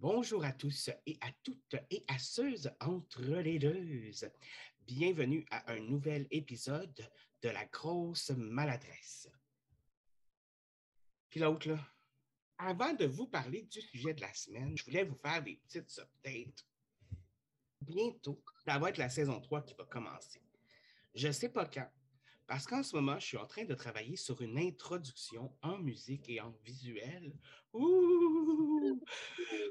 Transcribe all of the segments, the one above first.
Bonjour à tous et à toutes et à ceux entre les deux. Bienvenue à un nouvel épisode de La grosse maladresse. Puis l'autre, avant de vous parler du sujet de la semaine, je voulais vous faire des petites updates. Bientôt, ça va être la saison 3 qui va commencer. Je ne sais pas quand, parce qu'en ce moment, je suis en train de travailler sur une introduction en musique et en visuel. Ouh!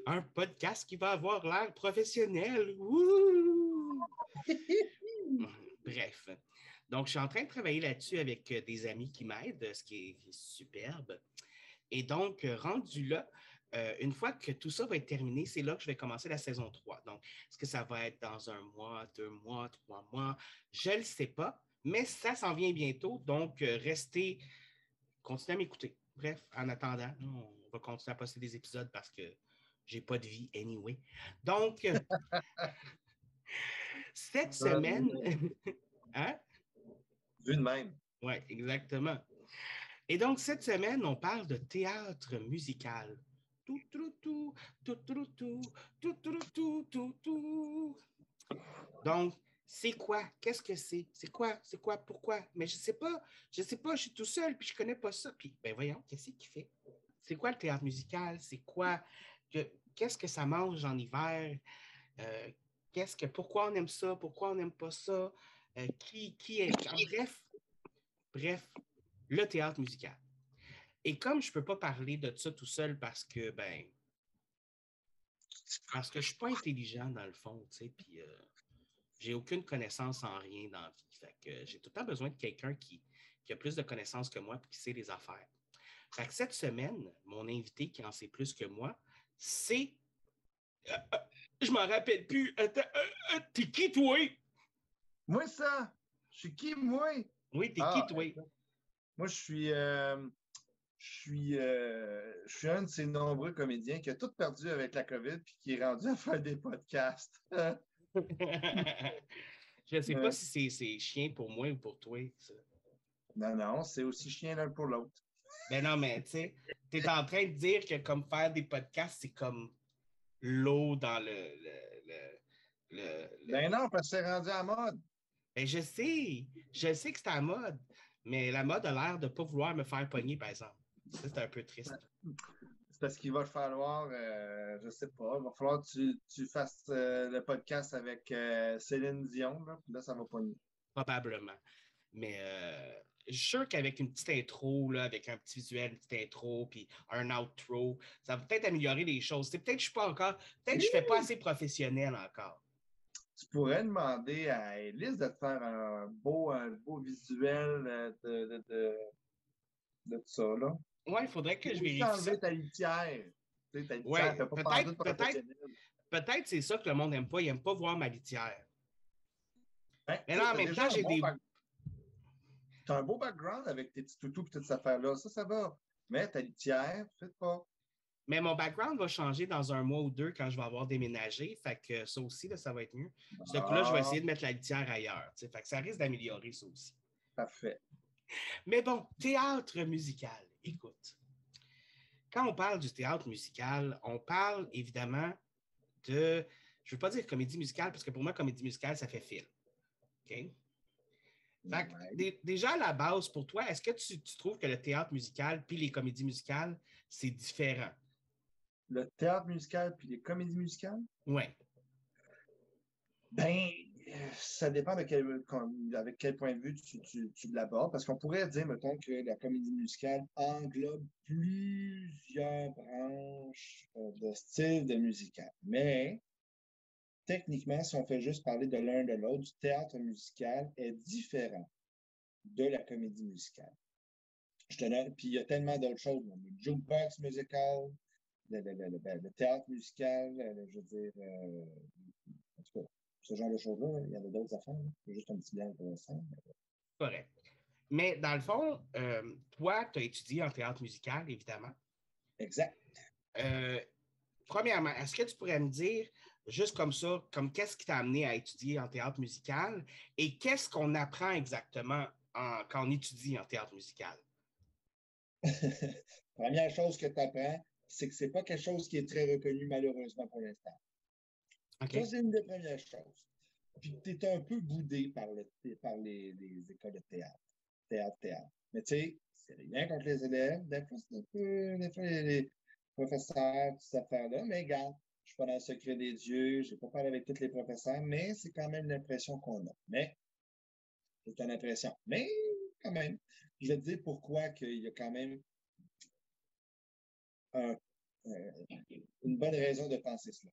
Un podcast qui va avoir l'air professionnel. Ouh! Bref. Donc, je suis en train de travailler là-dessus avec euh, des amis qui m'aident, ce qui est superbe. Et donc, euh, rendu là, euh, une fois que tout ça va être terminé, c'est là que je vais commencer la saison 3. Donc, est-ce que ça va être dans un mois, deux mois, trois mois? Je ne le sais pas, mais ça s'en vient bientôt. Donc, euh, restez, continuez à m'écouter. Bref, en attendant, on va continuer à poster des épisodes parce que j'ai pas de vie anyway. Donc, cette semaine. hein? Vu de même. Oui, exactement. Et donc, cette semaine, on parle de théâtre musical. Tout, tout, tout, tout, tout, tout, tout, tout, tout, tout, tout. Donc, c'est quoi? Qu'est-ce que c'est? C'est quoi? C'est quoi? Pourquoi? Mais je ne sais pas. Je ne sais pas. Je suis tout seul, puis je ne connais pas ça. Puis, ben voyons, qu'est-ce qu'il fait? C'est quoi le théâtre musical? C'est quoi? Qu'est-ce que ça mange en hiver? Euh, qu'est-ce que, pourquoi on aime ça? Pourquoi on n'aime pas ça? Euh, qui, qui est. Bref, bref, le théâtre musical. Et comme je ne peux pas parler de ça tout seul parce que, ben, parce que je ne suis pas intelligent dans le fond, tu sais, puis euh, j'ai aucune connaissance en rien dans la vie. Fait que j'ai tout le temps besoin de quelqu'un qui, qui, a plus de connaissances que moi et qui sait les affaires. Fait que cette semaine, mon invité qui en sait plus que moi, c'est. Euh, euh, je m'en rappelle plus. T'es qui, toi? Moi, ça? Je suis qui, moi? Oui, t'es qui, toi? Moi, je suis, euh, je, suis, euh, je suis un de ces nombreux comédiens qui a tout perdu avec la COVID puis qui est rendu à faire des podcasts. je ne sais pas si c'est chien pour moi ou pour toi. Ça. Non, non, c'est aussi chien l'un pour l'autre. Mais ben non, mais tu sais, tu es en train de dire que comme faire des podcasts, c'est comme l'eau dans le, le, le, Ben non, parce que c'est rendu à mode. Ben je sais, je sais que c'est à mode, mais la mode a l'air de ne pas vouloir me faire pogner, par exemple. Ça, c'est un peu triste. C'est parce qu'il va falloir, euh, je ne sais pas, il va falloir que tu, tu fasses euh, le podcast avec euh, Céline Dion, là, puis là, ça va pogner. Probablement. Mais je suis sûr qu'avec une petite intro, là, avec un petit visuel, une petite intro, puis un outro, ça va peut-être améliorer les choses. Peut-être que je ne suis pas encore, peut-être que je ne fais pas assez professionnel encore tu pourrais demander à Elise de te faire un beau, un beau visuel euh, de, de, de, de tout ça. Là. Oui, il faudrait que je vérifie. ta litière. Tu sais, ouais, peut-être, peut-être, peut-être c'est ça que le monde n'aime pas. Il n'aime pas voir ma litière. Ben, mais là, en même temps, j'ai des. Tu as un beau background avec tes petits toutous et toutes ces affaires-là. Ça, ça va. Mais ta litière, faites pas. Mais mon background va changer dans un mois ou deux quand je vais avoir déménagé. Fait que ça aussi, là, ça va être mieux. Ce coup-là, je vais essayer de mettre la litière ailleurs. Fait que ça risque d'améliorer ça aussi. Parfait. Mais bon, théâtre musical. Écoute, quand on parle du théâtre musical, on parle évidemment de. Je ne veux pas dire comédie musicale parce que pour moi, comédie musicale, ça fait film. OK? Fait déjà à la base, pour toi, est-ce que tu, tu, trouves que le théâtre musical puis les comédies musicales, c'est différent? le théâtre musical puis les comédies musicales? Oui. Ben, ça dépend de quel, avec quel point de vue tu, l'abordes, parce qu'on pourrait dire, mettons, que la comédie musicale englobe plusieurs branches euh, de style de musical. Mais, techniquement, si on fait juste parler de l'un de l'autre, du théâtre musical est différent de la comédie musicale. Puis il y a tellement d'autres choses. Le jukebox musical, ben, le, théâtre musical, euh, je veux dire, euh, ce genre de choses-là, il y avait d'autres affaires. C'est juste un petit blanc intéressant. Correct. Mais dans le fond, euh, toi, tu as étudié en théâtre musical, évidemment. Exact. premièrement, est-ce que tu pourrais me dire, juste comme ça, comme qu'est-ce qui t'a amené à étudier en théâtre musical et qu'est-ce qu'on apprend exactement quand on étudie en théâtre musical? Première chose que tu apprends, c'est que c'est pas quelque chose qui est très reconnu, malheureusement, pour l'instant. Ça, c'est une des premières choses. Puis tu es un peu boudé par, le, par les, les, écoles de théâtre. Théâtre, théâtre. Mais tu sais, c'est rien contre les élèves. Des fois, c'est un peu. Des fois, les professeurs, toutes ces affaires-là. Mais regarde, je suis pas dans le secret des dieux, je n'ai pas parlé avec tous les professeurs, mais c'est quand même l'impression qu'on a. Mais, c'est une impression. Mais, quand même, je vais te dire pourquoi qu'il y a quand même euh, une bonne raison de penser cela.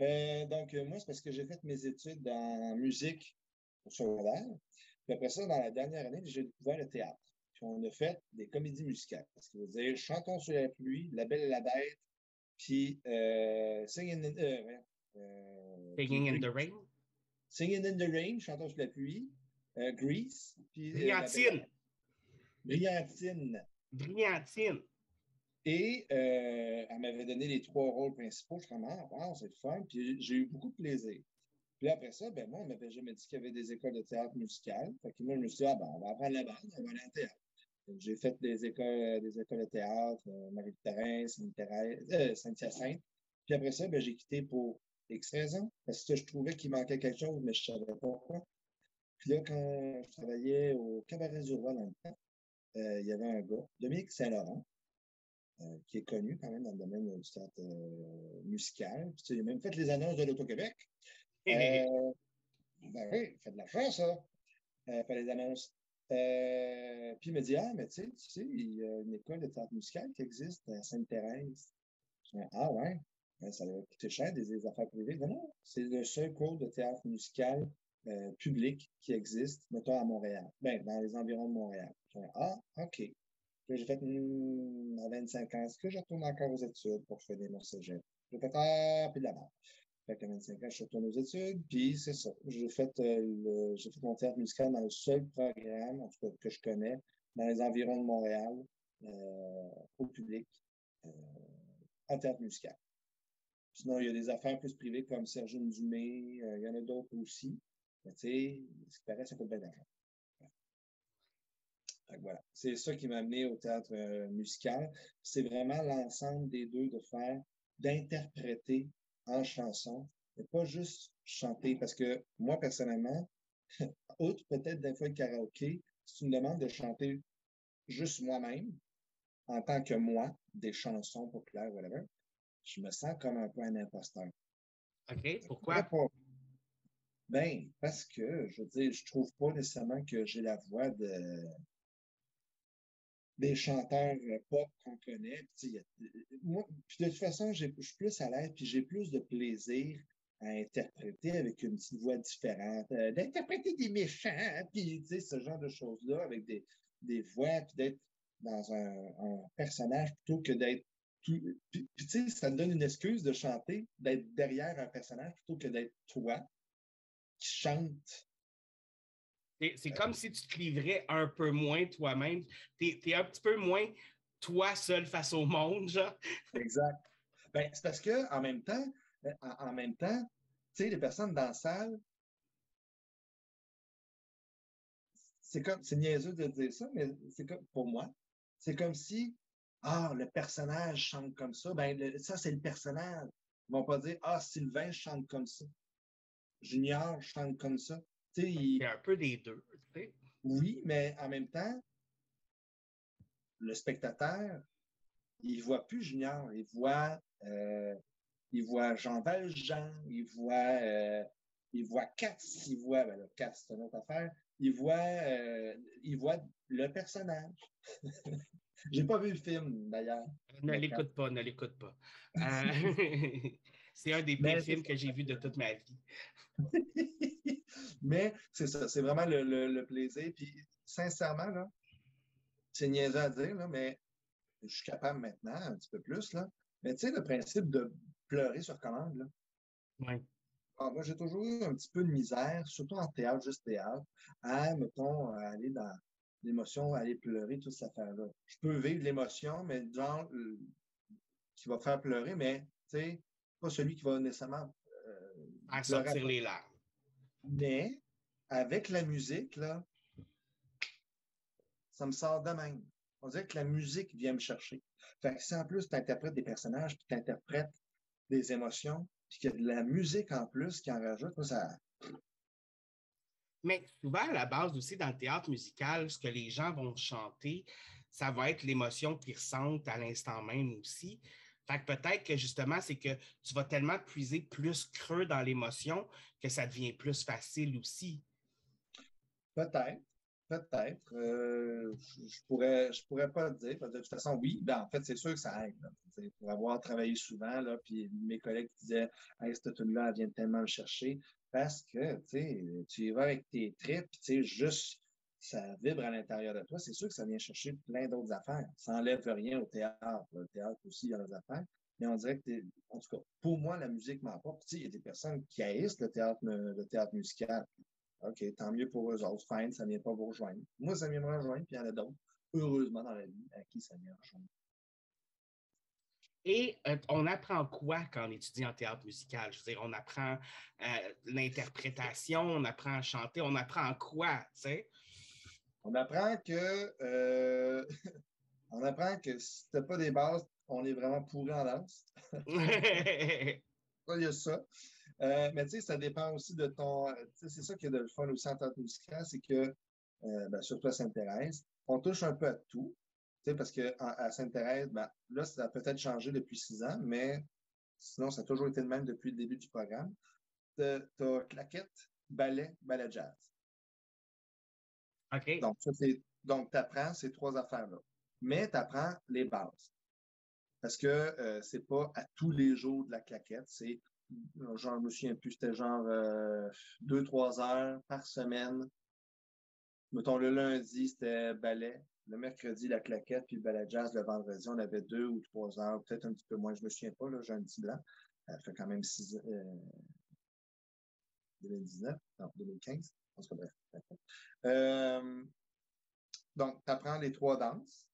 Euh, donc, euh, moi, c'est parce que j'ai fait mes études en musique au secondaire. Puis après ça, dans la dernière année, j'ai découvert le théâtre. Puis on a fait des comédies musicales. Parce que vous dire Chantons sur la pluie, La Belle et la Bête, puis euh, Singing, in, Singing in the Rain. Singing in the Rain, Chantons sur la pluie, Grease. Puis, Brillantine. Brillantine. Brillantine. Et euh, elle m'avait donné les trois rôles principaux. Je suis comme, ah, c'est le fun. Puis j'ai eu beaucoup de plaisir. Puis après ça, ben moi, on m'avait jamais dit qu'il y avait des écoles de théâtre musical. Fait que moi, je me suis dit, ah ben, on va apprendre la bande, on va aller en théâtre. J'ai fait des écoles, des écoles de théâtre, euh, Marie-Thérèse, Saint-Hyacinthe. Puis après ça, ben, j'ai quitté pour X raisons, parce que je trouvais qu'il manquait quelque chose, mais je ne savais pas pourquoi. Puis là, quand je travaillais au Cabaret du Roi dans le temps, euh, il y avait un gars, Dominique Saint-Laurent, euh, qui est connu quand même dans le domaine du théâtre euh, musical. Puis, il a même fait les annonces de l'Auto-Québec. Euh, ben oui, fait de l'argent, ça. Il fait les annonces. puis il me dit Ah, mais tu sais, il y a une école de théâtre musical qui existe à Sainte-Thérèse. Ah, ouais? Ben, ça va coûter cher des, affaires privées. Non, non, c'est le seul cours de théâtre musical public qui existe, mettons à Montréal. Ben, dans les environs de Montréal. Ah, OK j'ai fait hmm, à 25 ans, est-ce que je retourne encore aux études pour finir mon cégep? J'ai fait ah, puis de la qu'à 25 ans, je retourne aux études, puis c'est ça. J'ai fait, euh, j'ai fait mon théâtre musical dans le seul programme, en tout cas, que je connais, dans les environs de Montréal, euh, au public, euh, en théâtre musical. Sinon, il y a des affaires plus privées comme Sergine Dumé, il y en a d'autres aussi. Mais tu sais, ce qui paraît, ça coûte bien d'argent. Voilà. C'est ça qui m'a amené au théâtre euh, musical. C'est vraiment l'ensemble des deux de faire, d'interpréter en chanson, et pas juste chanter. Parce que moi, personnellement, outre peut-être des fois le karaoké, c'est une demande de chanter juste moi-même, en tant que moi, des chansons populaires, whatever, je me sens comme un peu un imposteur. OK. Pourquoi? Ben, parce que, je veux dire, je trouve pas nécessairement que j'ai la voix de, des chanteurs euh, pop qu'on connaît. Puis, moi, puis de toute façon, je suis plus à l'aise, puis j'ai plus de plaisir à interpréter avec une petite voix différente, euh, d'interpréter des méchants, puis ce genre de choses-là avec des, des voix, puis d'être dans un, personnage plutôt que d'être tout. Puis, tu sais, ça te donne une excuse de chanter, d'être derrière un personnage plutôt que d'être toi qui chante c'est comme si tu te livrais un peu moins toi-même. Tu es, un petit peu moins toi seul face au monde, genre. Exact. Ben, c'est parce que en même temps, en, même temps, tu sais, les personnes dans la salle, c'est comme, c'est niaiseux de dire ça, mais c'est comme, pour moi, c'est comme si, ah, le personnage chante comme ça, ben, ça, c'est le personnage. Ils vont pas dire, ah, Sylvain chante comme ça. Junior chante comme ça. Il a un peu des deux. Oui, mais en même temps, le spectateur, il ne voit plus Junior, il voit, euh, il voit Jean Valjean, il voit, euh, il voit Katz, il voit, ben c'est une autre affaire, il voit, euh, il voit le personnage. J'ai pas vu le film, d'ailleurs. Ne l'écoute pas, ne l'écoute pas. c'est un des pires films que j'ai vu de toute ma vie. Mais c'est ça, c'est vraiment le, plaisir. Puis sincèrement, là, c'est niaiseux à dire, là, mais je suis capable maintenant, un petit peu plus. Là. Mais tu sais, le principe de pleurer sur commande, là. Oui. Ah, moi, j'ai toujours eu un petit peu de misère, surtout en théâtre, juste théâtre, à, mettons, aller dans l'émotion, aller pleurer, toute cette affaire-là. Je peux vivre l'émotion, mais genre, euh, qui va faire pleurer, mais, tu sais, pas celui qui va nécessairement. Euh, à sortir les larmes. Mais avec la musique, là, ça me sort de même. On dirait que la musique vient me chercher. Fait que si en plus tu interprètes des personnages, puis tu interprètes des émotions, puis qu'il y a de la musique en plus qui en rajoute, ça. Mais souvent, à la base aussi, dans le théâtre musical, ce que les gens vont chanter, ça va être l'émotion qu'ils ressentent à l'instant même aussi. Fait que peut-être que justement, c'est que tu vas tellement puiser plus creux dans l'émotion que ça devient plus facile aussi. Peut-être. Peut-être. Euh, je pourrais, je pourrais pas le dire. De toute façon, oui. Ben, en fait, c'est sûr que ça aide. pour avoir travaillé souvent, là, puis mes collègues disaient Hey, cette tune-là, elle vient tellement le chercher. Parce que tu y vas avec tes tripes, juste ça vibre à l'intérieur de toi. C'est sûr que ça vient chercher plein d'autres affaires. Ça n'enlève rien au théâtre. Le théâtre aussi, il y a des affaires. Mais on dirait que, en tout cas, pour moi, la musique m'apporte. Il y a des personnes qui haïssent le théâtre, le théâtre musical. OK, tant mieux pour eux autres. Fine, ça ne vient pas vous rejoindre. Moi, ça vient me rejoindre, puis il y en a d'autres, heureusement, dans la vie, à qui ça vient rejoindre. Et euh, on apprend quoi quand on étudie en théâtre musical? Je veux dire, on apprend euh, l'interprétation, on apprend à chanter, on apprend quoi, tu sais? On apprend que euh, on apprend que si tu n'as pas des bases, on est vraiment pourri en danse. il y a ça. Euh, mais tu sais, ça dépend aussi de ton. C'est ça qui est de le fun aussi en théâtre musical, c'est que, euh, ben, surtout à Sainte-Thérèse, on touche un peu à tout. Tu sais, parce qu'à Sainte-Thérèse, ben, là, ça a peut-être changé depuis six ans, mais sinon, ça a toujours été le même depuis le début du programme. Tu as claquette, ballet, ballet jazz. Donc, donc tu apprends ces trois affaires-là. Mais tu apprends les bases. Parce que euh, c'est pas à tous les jours de la claquette, c'est je me souviens plus, c'était genre euh, deux, trois heures par semaine. Mettons, le lundi, c'était ballet. Le mercredi, la claquette, puis le ballet jazz le vendredi, on avait deux ou trois heures, peut-être un petit peu moins, je me souviens pas, j'ai un petit blanc. Ça fait quand même six, euh, 2019, non, 2015, euh, donc, tu apprends les trois danses,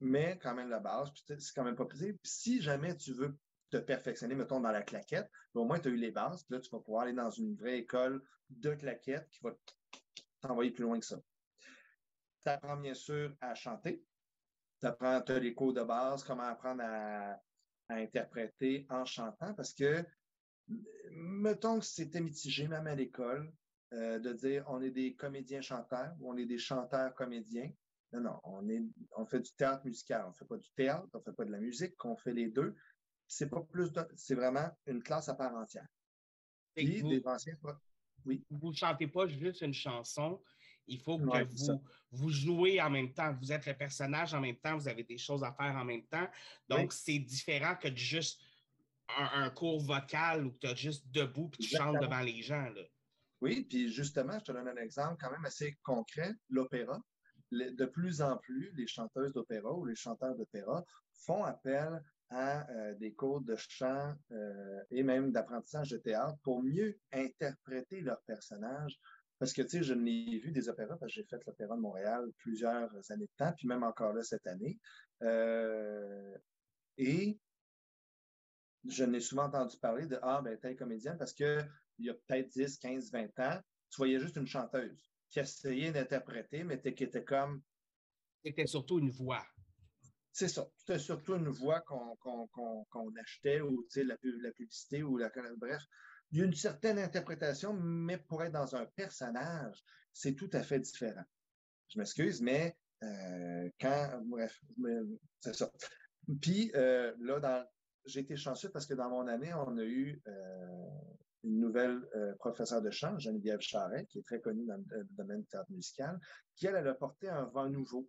mais quand même la base, puis c'est quand même pas possible. si jamais tu veux te perfectionner, mettons, dans la claquette, au moins, tu as eu les bases. Puis là, tu vas pouvoir aller dans une vraie école de claquette qui va t'envoyer plus loin que ça. Tu apprends bien sûr à chanter. Tu apprends, as les cours de base, comment apprendre à, interpréter en chantant, parce que, mettons que c'était mitigé, même à l'école, euh, de dire on est des comédiens chanteurs ou on est des chanteurs comédiens. Non, non, on, est, on fait du théâtre musical. On ne fait pas du théâtre, on ne fait pas de la musique, on fait les deux c'est pas plus c'est vraiment une classe à part entière. Puis vous, des anciens, oui. Vous ne chantez pas juste une chanson, il faut que vous, vous jouez en même temps. Vous êtes le personnage en même temps, vous avez des choses à faire en même temps. Donc, c'est différent que de juste un, cours vocal où tu es juste debout et tu chantes devant les gens. Là. Oui, puis justement, je te donne un exemple quand même assez concret, l'opéra. De plus en plus, les chanteuses d'opéra ou les chanteurs d'opéra font appel à euh, des cours de chant euh, et même d'apprentissage de théâtre pour mieux interpréter leurs personnages. Parce que, tu sais, je n'ai vu des opéras, parce que j'ai fait l'Opéra de Montréal plusieurs années de temps, puis même encore là cette année. Euh, et je n'ai souvent entendu parler de Ah, ben, telle comédienne, parce qu'il y a peut-être 10, 15, 20 ans, tu voyais juste une chanteuse qui essayait d'interpréter, mais qui était comme. C'était surtout une voix c'est ça. C'était surtout une voix qu'on achetait ou la, la publicité ou la. Bref, il y a une certaine interprétation, mais pour être dans un personnage, c'est tout à fait différent. Je m'excuse, mais euh, quand. Bref, c'est ça. Puis euh, là, j'ai été chanceux parce que dans mon année, on a eu euh, une nouvelle professeure de chant, Geneviève Charret, qui est très connue dans le, domaine du théâtre musical, qui, elle, elle a porté un vent nouveau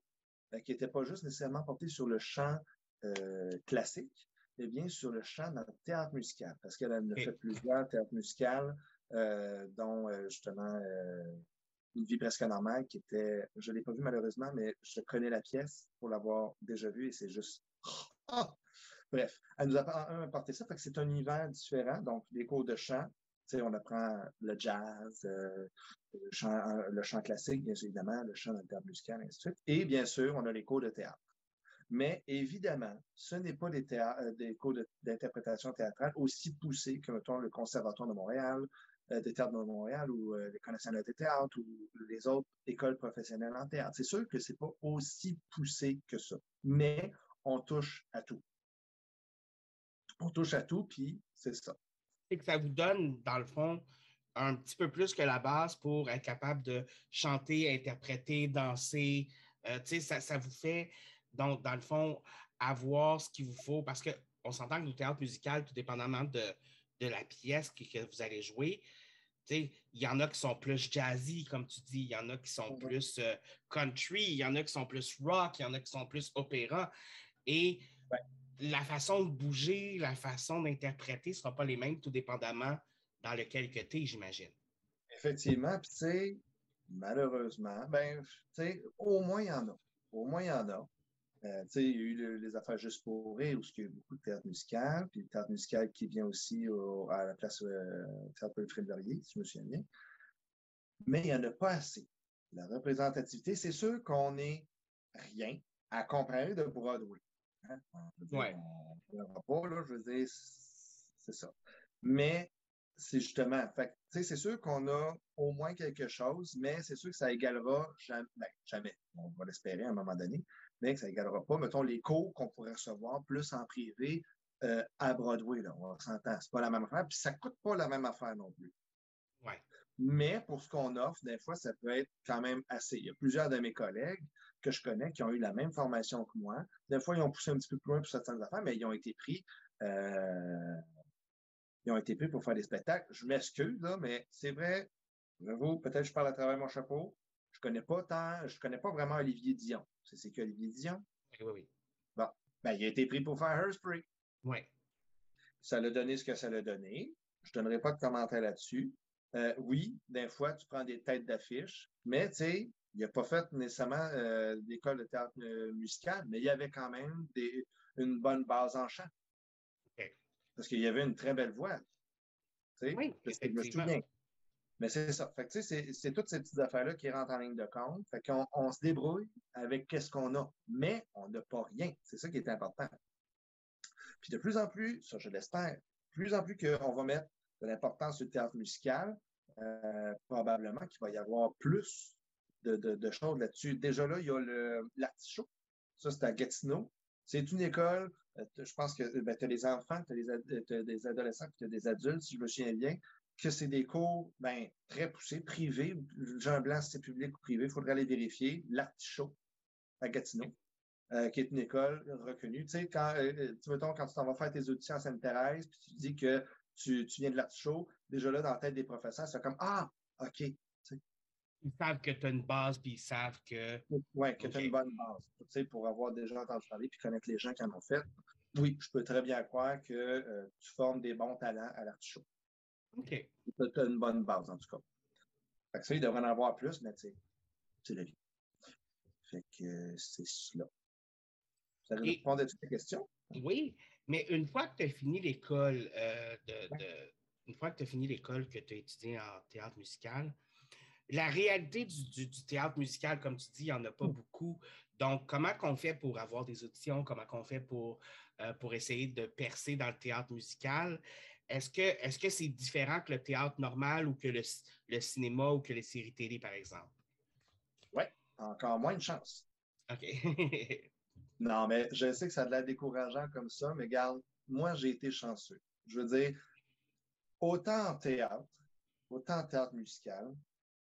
euh, qui n'était pas juste nécessairement porté sur le chant euh, classique, mais bien sur le chant dans le théâtre musical, parce qu'elle a fait plusieurs théâtres musicaux, euh, dont justement Une vie presque normale, qui était, je ne l'ai pas vu malheureusement, mais je connais la pièce pour l'avoir déjà vue et c'est juste. Ah! Bref, elle nous a apporté ça, fait que c'est un univers différent, donc les cours de chant, on apprend le jazz, euh, le, chant, classique, bien évidemment, le chant dans ainsi de suite. Et bien sûr, on a les cours de théâtre. Mais évidemment, ce n'est pas des, euh, des cours d'interprétation théâtrale aussi poussés que, mettons, le Conservatoire de Montréal, euh, de théâtre de Montréal ou euh, l'École nationale de théâtre ou les autres écoles professionnelles en théâtre. C'est sûr que c'est pas aussi poussé que ça, mais on touche à tout. On touche à tout, puis c'est ça. Et que ça vous donne, dans le fond, un petit peu plus que la base pour être capable de chanter, interpréter, danser. Euh, ça, ça vous fait, donc, dans le fond, avoir ce qu'il vous faut parce qu'on s'entend que le théâtre musical, tout dépendamment de, de la pièce que, que vous allez jouer, il y en a qui sont plus jazzy, comme tu dis, il y en a qui sont plus euh, country, il y en a qui sont plus rock, il y en a qui sont plus opéra. Et la façon de bouger, la façon d'interpréter ne sera pas les mêmes, tout dépendamment dans lequel que tu es, j'imagine. Effectivement, puis tu sais, malheureusement, ben, tu sais, au moins il y en a. Au moins il y en a. Euh, il y a eu les affaires juste pour rire, où il y a eu beaucoup de théâtre musical, puis le théâtre musical qui vient aussi à la place euh, théâtre Wilfrid Laurier, si je me souviens bien. Mais il n'y en a pas assez. La représentativité, c'est sûr qu'on n'est rien à comparer de Broadway. Hein? Ouais. pas, là, je veux dire, c'est ça. Mais c'est justement, c'est sûr qu'on a au moins quelque chose, mais c'est sûr que ça égalera jamais, ben, jamais. On va l'espérer à un moment donné, mais que ça n'égalera pas, mettons, les cours qu'on pourrait recevoir plus en privé euh, à Broadway. Là, on s'entend. C'est pas la même affaire, puis ça coûte pas la même affaire non plus. Ouais. Mais pour ce qu'on offre, des fois, ça peut être quand même assez. Il y a plusieurs de mes collègues que je connais qui ont eu la même formation que moi. Des fois, ils ont poussé un petit peu plus loin pour certaines affaires, mais ils ont été pris. Euh, ils ont été pris pour faire des spectacles. Je m'excuse, là, mais c'est vrai, j'avoue, peut-être que je parle à travers mon chapeau. Je connais pas tant, je connais pas vraiment Olivier Dion. C'est qui Olivier Dion? Oui, oui. Bon. Ben, il a été pris pour faire Hairspray. Oui. Ça l'a donné ce que ça l'a donné. Je ne donnerai pas de commentaire là-dessus. Euh, oui, des fois, tu prends des têtes d'affiche, mais tu sais, il n'a pas fait nécessairement euh, d'école de théâtre euh, musical, mais il y avait quand même des, une bonne base en chant. Parce qu'il y avait une très belle voix. Tu sais, oui, parce que je me souviens. Mais c'est ça. Fait que, c'est toutes ces petites affaires-là qui rentrent en ligne de compte. Fait qu'on on se débrouille avec qu'est-ce qu'on a. Mais on n'a pas rien. C'est ça qui est important. Puis de plus en plus, ça je l'espère, de plus en plus qu'on va mettre de l'importance sur le théâtre musical, euh, probablement qu'il va y avoir plus de, choses là-dessus. Déjà là, il y a l'artichaut. Ça, c'est à Gatineau. C'est une école, euh, je pense que ben, tu as des enfants, tu as, des adolescents, tu as des adultes, si je me souviens bien que c'est des cours ben, très poussés, privés. Jean Blanc, c'est public ou privé, il faudrait aller vérifier. L'Artichaut à Gatineau, euh, qui est une école reconnue. Tu sais, quand, euh, tu mettons, quand tu t'en vas faire tes auditions à Sainte-Thérèse, puis tu dis que tu, tu viens de l'Artichaut, déjà là, dans la tête des professeurs, c'est comme Ah, OK. Ils savent que tu as une base, puis ils savent que. Oui, que tu as une bonne base. Tu sais, pour avoir déjà entendu parler, puis connaître les gens qui en ont fait. Oui, je peux très bien croire que euh, tu formes des bons talents à l'Artichaut. OK. Tu as une bonne base, en tout cas. Fait que ça, il devrait en avoir plus, mais tu sais, c'est la vie. Fait que c'est cela. Ça répond à toutes tes questions? Oui, mais une fois que tu as fini l'école, euh, de, une fois que tu as fini l'école que tu as étudié en théâtre musical, la réalité du, théâtre musical, comme tu dis, il n'y en a pas mm. beaucoup. Donc, comment qu'on fait pour avoir des auditions? Comment qu'on fait pour, euh, pour essayer de percer dans le théâtre musical? Est-ce que est-ce que c'est différent que le théâtre normal ou que le, cinéma ou que les séries télé, par exemple? Oui, encore moins de chance. OK. non, mais je sais que ça a de l'air décourageant comme ça, mais regarde, moi, j'ai été chanceux. Je veux dire, autant en théâtre, autant en théâtre musical,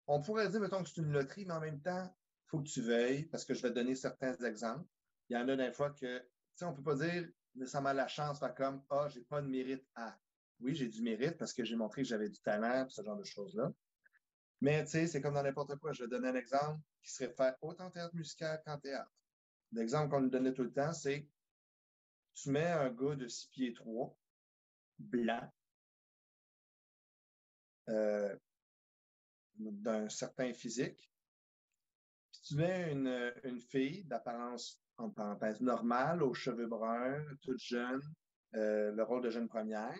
on pourrait dire, mettons, que c'est une loterie, mais en même temps, il faut que tu veilles, parce que je vais te donner certains exemples. Il y en a des fois que, tu sais, on ne peut pas dire nécessairement la chance, faire comme, ah, j'ai pas de mérite à oui, j'ai du mérite parce que j'ai montré que j'avais du talent, ce genre de choses-là. Mais tu sais, c'est comme dans n'importe quoi. Je vais donner un exemple qui serait fait autant en théâtre musical qu'en théâtre. L'exemple qu'on nous donnait tout le temps, c'est tu mets un gars de 6 pieds 3, blanc, euh, d'un certain physique, puis tu mets une, une fille d'apparence, en parenthèse, normale, aux cheveux bruns, toute jeune, euh, le rôle de jeune première,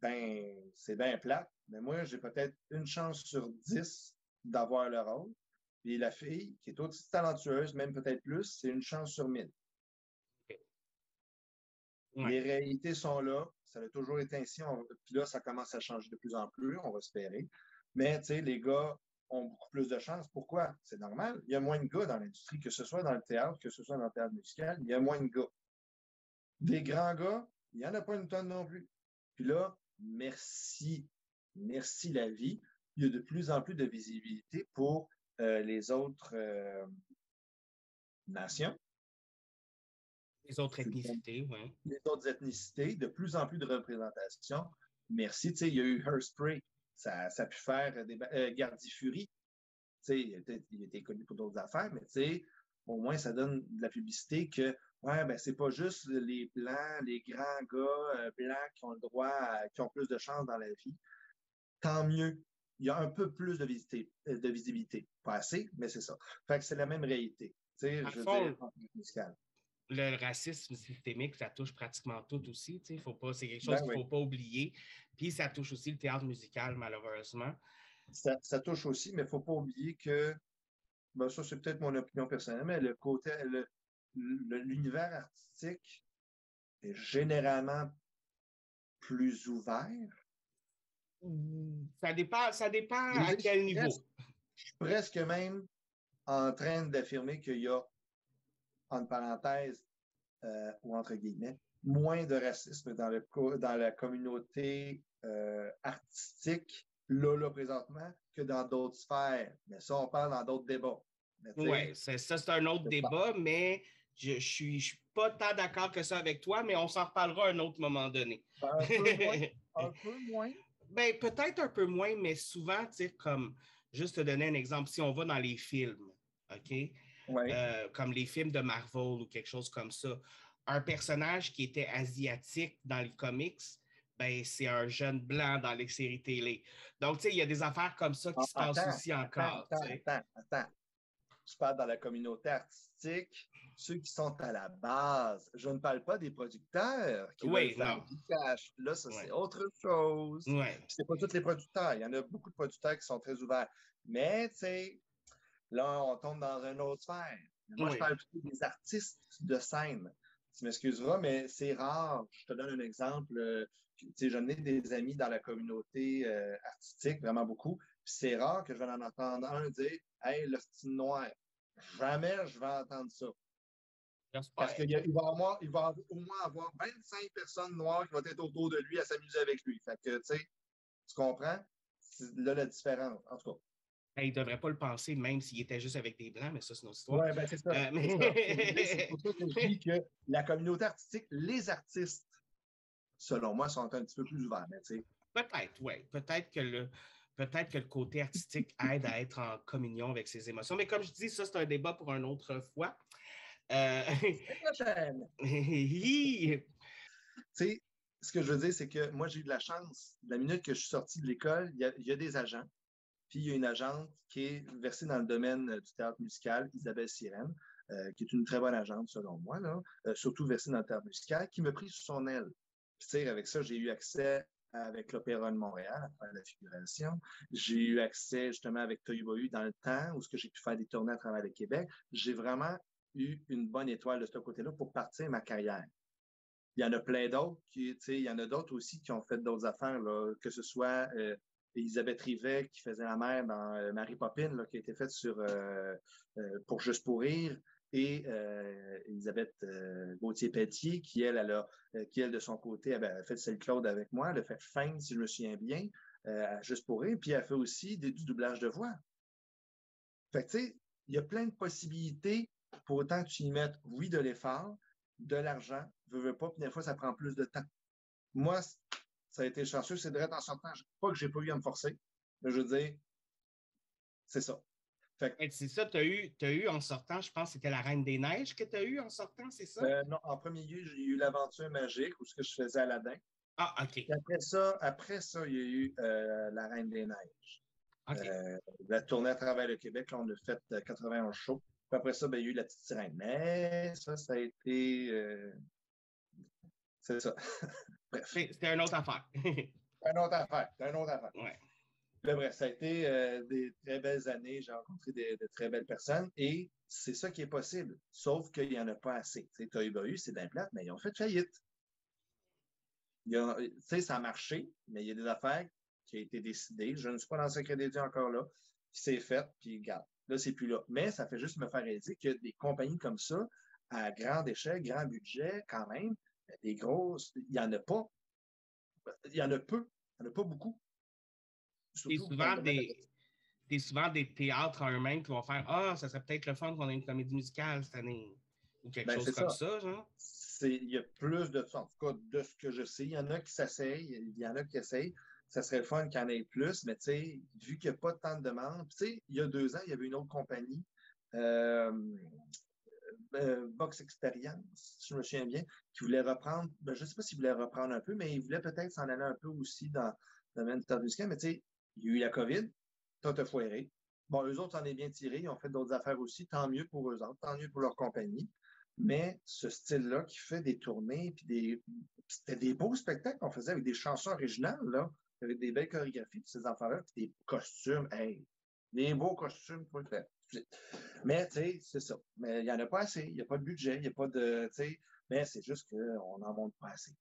ben, c'est bien plate, mais moi, j'ai peut-être une chance sur dix d'avoir le rôle. Puis la fille, qui est aussi talentueuse, même peut-être plus, c'est une chance sur mille. Les réalités sont là. Ça a toujours été ainsi. Puis là, ça commence à changer de plus en plus, on va espérer. Mais, tu sais, les gars ont beaucoup plus de chance. Pourquoi? C'est normal. Il y a moins de gars dans l'industrie, que ce soit dans le théâtre, que ce soit dans le théâtre musical, il y a moins de gars. Des grands gars, il n'y en a pas une tonne non plus. Puis là, merci, merci la vie. Il y a de plus en plus de visibilité pour euh, les autres euh, nations. Les autres ethnicités, oui. Les autres ethnicités, de plus en plus de représentation. Merci. Tu sais, il y a eu Hairspray. Ça, ça a pu faire des euh, Gardi Fury. Tu sais, il, était, il était connu pour d'autres affaires, mais au moins, ça donne de la publicité que, ouais, ben, c'est pas juste les blancs, les grands gars euh, blancs qui ont le droit, qui ont plus de chance dans la vie. Tant mieux. Il y a un peu plus de, visibilité, euh, de visibilité. Pas assez, mais c'est ça. Fait que c'est la même réalité. Tu sais, je veux le racisme systémique, ça touche pratiquement tout aussi. Faut pas, c'est quelque chose ben qu'il ne faut pas oublier. Puis ça touche aussi le théâtre musical, malheureusement. Ça, ça touche aussi, mais il ne faut pas oublier que, ben ça c'est peut-être mon opinion personnelle, mais le côté, l'univers artistique est généralement plus ouvert. Ça dépend, ça dépend à quel niveau. je suis presque même en train d'affirmer qu'il y a entre parenthèses euh, ou entre guillemets, moins de racisme dans, le, dans la communauté euh, artistique, là, là, présentement, que dans d'autres sphères. Mais ça, on parle dans d'autres débats. Oui, ça, c'est un autre débat, mais je ne suis, suis, pas tant d'accord que ça avec toi, mais on s'en reparlera à un autre moment donné. Un peu moins. un peu moins. Ben, peut-être un peu moins, mais souvent, tu sais, comme, juste te donner un exemple, si on va dans les films, OK? Euh, comme les films de Marvel ou quelque chose comme ça. Un personnage qui était asiatique dans les comics, ben, c'est un jeune blanc dans les séries télé. Donc, tu sais, il y a des affaires comme ça qui se passent aussi encore. Attends, attends, attends. Je parle dans la communauté artistique, ceux qui sont à la base. Je ne parle pas des producteurs qui oui, faire du cash. Là, ça, c'est autre chose. C'est pas tous les producteurs. Il y en a beaucoup de producteurs qui sont très ouverts. Mais, tu sais, Là, on tombe dans une autre sphère. Moi, je parle plutôt des artistes de scène. Tu m'excuseras, mais c'est rare. Je te donne un exemple. Euh, j'en ai des amis dans la communauté euh, artistique, vraiment beaucoup. C'est rare que je vais en entendre un dire Hey, le style noir. Jamais je vais entendre ça. Parce qu'il va, avoir, il va au moins avoir 25 personnes noires qui vont être autour de lui à s'amuser avec lui. Fait que, tu sais, tu comprends? C'est là la différence. En tout cas, il ne devrait pas le penser, même s'il était juste avec des Blancs, mais ça, c'est notre histoire. Oui, ben c'est ça. Euh, c'est pour ça que je dis que la communauté artistique, les artistes, selon moi, sont un petit peu plus ouverts. Peut-être, oui. Peut-être que le. Peut-être que le côté artistique aide à être en communion avec ses émotions. Mais comme je dis, ça, c'est un débat pour une autre fois. Euh... prochaine. tu sais, ce que je veux dire, c'est que moi, j'ai eu de la chance. La minute que je suis sorti de l'école, il y, a des agents puis il y a une agente qui est versée dans le domaine euh, du théâtre musical, Isabelle Sirène, euh, qui est une très bonne agente selon moi, euh, surtout versée dans le théâtre musical, qui me prit sous son aile. Avec ça, j'ai eu accès avec l'Opéra de Montréal, à la figuration. J'ai eu accès justement avec Toyoboyu dans le temps, où ce que j'ai pu faire des tournées à travers le Québec. J'ai vraiment eu une bonne étoile de ce côté-là pour partir ma carrière. Il y en a plein d'autres, qui, il y en a d'autres aussi qui ont fait d'autres affaires, que ce soit Elisabeth Rivet qui faisait la mère dans euh, Marie Poppin, qui a été faite sur euh, euh, pour Juste pour rire, et Elisabeth Gauthier-Pelletier, qui elle, qui elle, de son côté, a fait celle Claude avec moi, elle a fait fin, si je me souviens bien, Juste pour rire, puis elle a fait aussi du doublage de voix. Fait tu sais, il y a plein de possibilités pour autant que tu y mettes, oui, de l'effort, de l'argent, veux, veux pas, puis des fois, ça prend plus de temps. Moi, ça a été chanceux, c'est direct en sortant. Pas que j'ai pas eu à me forcer, mais je veux dire, c'est ça. C'est ça, tu as, eu, as eu en sortant, je pense que c'était la Reine des Neiges que tu as eu en sortant, c'est ça? Euh, non, en premier lieu, j'ai eu l'aventure magique où ce que je faisais Aladdin. Ah, OK. après ça, après ça, il y a eu euh, la Reine des Neiges. Euh, la tournée à travers le Québec, là, on a fait 91 shows. Puis après ça, ben, il y a eu la petite sirène. Mais ça, ça a été. C'est ça. C'était une autre affaire. une autre affaire. C'était une autre affaire. Ouais. bref, ça a été euh, des très belles années. J'ai rencontré de très belles personnes et c'est ça qui est possible. Sauf qu'il n'y en a pas assez. Tu sais, eu, c'est d'un plat, mais ils ont fait faillite. Tu sais, ça a marché, mais il y a des affaires qui ont été décidées. Je ne suis pas dans le secret des dieux encore là, qui s'est fait, puis regarde, là, c'est plus là. Mais ça fait juste me faire réaliser que des compagnies comme ça, à grande échelle, grand budget, quand même, des grosses, il n'y en a pas. Il y en a peu. Il n'y en a pas beaucoup. C'est souvent des, souvent des théâtres en eux-mêmes qui vont faire Ah, ça serait peut-être le fun qu'on ait une comédie musicale cette année. Ou quelque ben, chose comme ça, genre. Il y a plus de ça. En tout cas, de ce que je sais, il y en a qui s'essayent, il y en a qui essayent. Ça serait le fun qu'il y en ait plus, mais tu sais, vu qu'il n'y a pas tant de demandes, tu sais, il y a deux ans, il y avait une autre compagnie, euh, euh, Box Experience, si je me souviens bien, qui voulait reprendre, ben, je ne sais pas s'il voulait reprendre un peu, mais il voulait peut-être s'en aller un peu aussi dans, le domaine du musicale, mais tu sais, il y a eu la COVID, tout a foiré. Bon, eux autres en est bien tirés, ils ont fait d'autres affaires aussi, tant mieux pour eux autres, tant mieux pour leur compagnie. Mais ce style-là qui fait des tournées, puis des. C'était des beaux spectacles qu'on faisait avec des chansons originales, là, avec des belles chorégraphies, puis ces enfants-là, puis des costumes, hey, des beaux costumes pour le faire. Mais, tu sais, c'est ça. Mais il n'y en a pas assez. Il n'y a pas de budget, il n'y a pas de. Mais c'est juste qu'on n'en monte pas assez.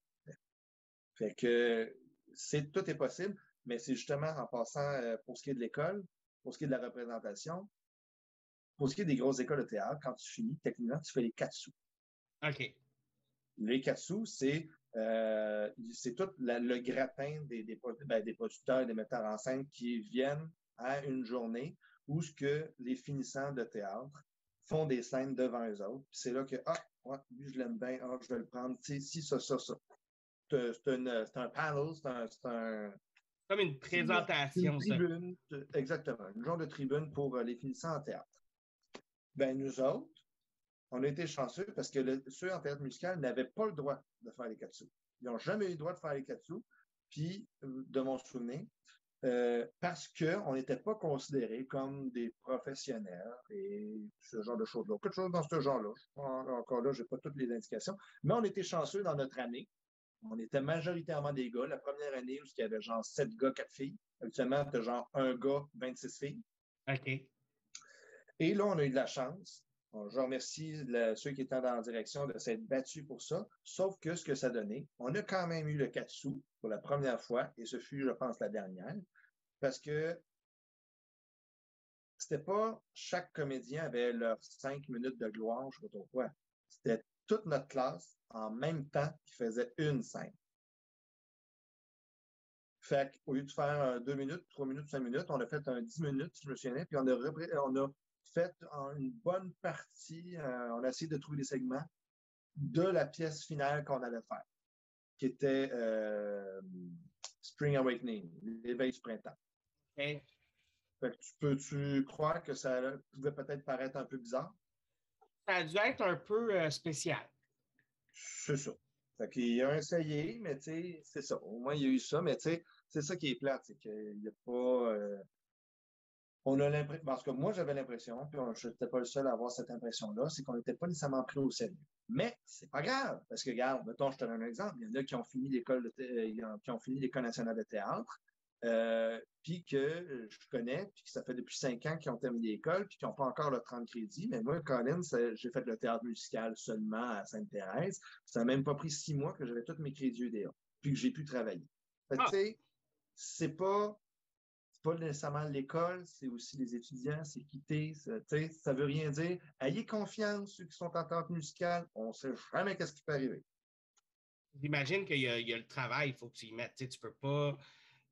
Fait que c'est, tout est possible mais c'est justement en passant euh, pour ce qui est de l'école, pour ce qui est de la représentation, pour ce qui est des grosses écoles de théâtre, quand tu finis, techniquement, tu fais les quatre sous. OK. Les quatre sous, c'est euh, tout le gratin des, des, ben, des producteurs et des metteurs en scène qui viennent à une journée où ce que les finissants de théâtre font des scènes devant eux autres. C'est là que, ah, lui, je l'aime bien, ah, je vais le prendre, si, ça, ça, ça. C'est un panel, c'est un, comme une présentation, tribune, Exactement, une genre de tribune pour euh, les finissants en théâtre. Ben, nous autres, on a été chanceux parce que ceux en théâtre musical n'avaient pas le droit de faire les katsu. Ils n'ont jamais eu le droit de faire les katsu. Puis, euh, de mon souvenir, euh, parce qu'on n'était pas considérés comme des professionnels et ce genre de choses-là. Quelque chose dans ce genre-là. Encore là, je n'ai pas toutes les indications. Mais on était chanceux dans notre année on était majoritairement des gars. La première année, où il y avait genre 7 gars, 4 filles. Actuellement, tu as genre un gars, 26 filles. OK. Et là, on a eu de la chance. Je remercie ceux qui étaient dans la direction de s'être battus pour ça. Sauf que ce que ça donnait, on a quand même eu le 4 sous pour la première fois, et ce fut, je pense, la dernière, parce que c'était pas chaque comédien avait leurs cinq minutes de gloire, je ne sais pas quoi. C'était toute notre classe en même temps qui faisait une scène. Fait qu'au lieu de faire deux minutes, trois minutes, cinq minutes, on a fait un dix minutes, si je me souviens, puis on a, on a fait une bonne partie, euh, on a essayé de trouver des segments de la pièce finale qu'on allait faire, qui était euh, Spring Awakening, l'éveil du printemps. Fait que tu peux-tu croire que ça pouvait peut-être paraître un peu bizarre? Ça a dû être un peu euh, spécial. C'est ça. Fait qu'il a essayé, mais tu sais, c'est ça. Au moins, il y a eu ça, mais tu sais, c'est ça qui est plate, c'est qu'il n'y a pas. Euh, on a l'impression. Parce que moi, j'avais l'impression, puis je n'étais pas le seul à avoir cette impression-là, c'est qu'on n'était pas nécessairement pris au sérieux. Mais c'est pas grave, parce que, regarde, mettons, je te donne un exemple. Il y en a qui ont fini l'école de euh, qui ont fini l'École nationale de théâtre, euh, puis que je connais, puis que ça fait depuis cinq ans qu'ils ont terminé l'école, puis qu'ils n'ont pas encore le 30 crédits. Mais moi, Colin, j'ai fait le théâtre musical seulement à Sainte-Thérèse. Ça n'a même pas pris six mois que j'avais tous mes crédits UDA, puis que j'ai pu travailler. Tu ah. sais, c'est pas, pas nécessairement l'école, c'est aussi les étudiants, c'est quitter. Ça, ça veut rien dire. Ayez confiance, ceux qui sont en théâtre musical, on ne sait jamais qu'est-ce qui peut arriver. J'imagine qu'il y, y, a le travail, il faut que tu y mettes. Tu ne peux pas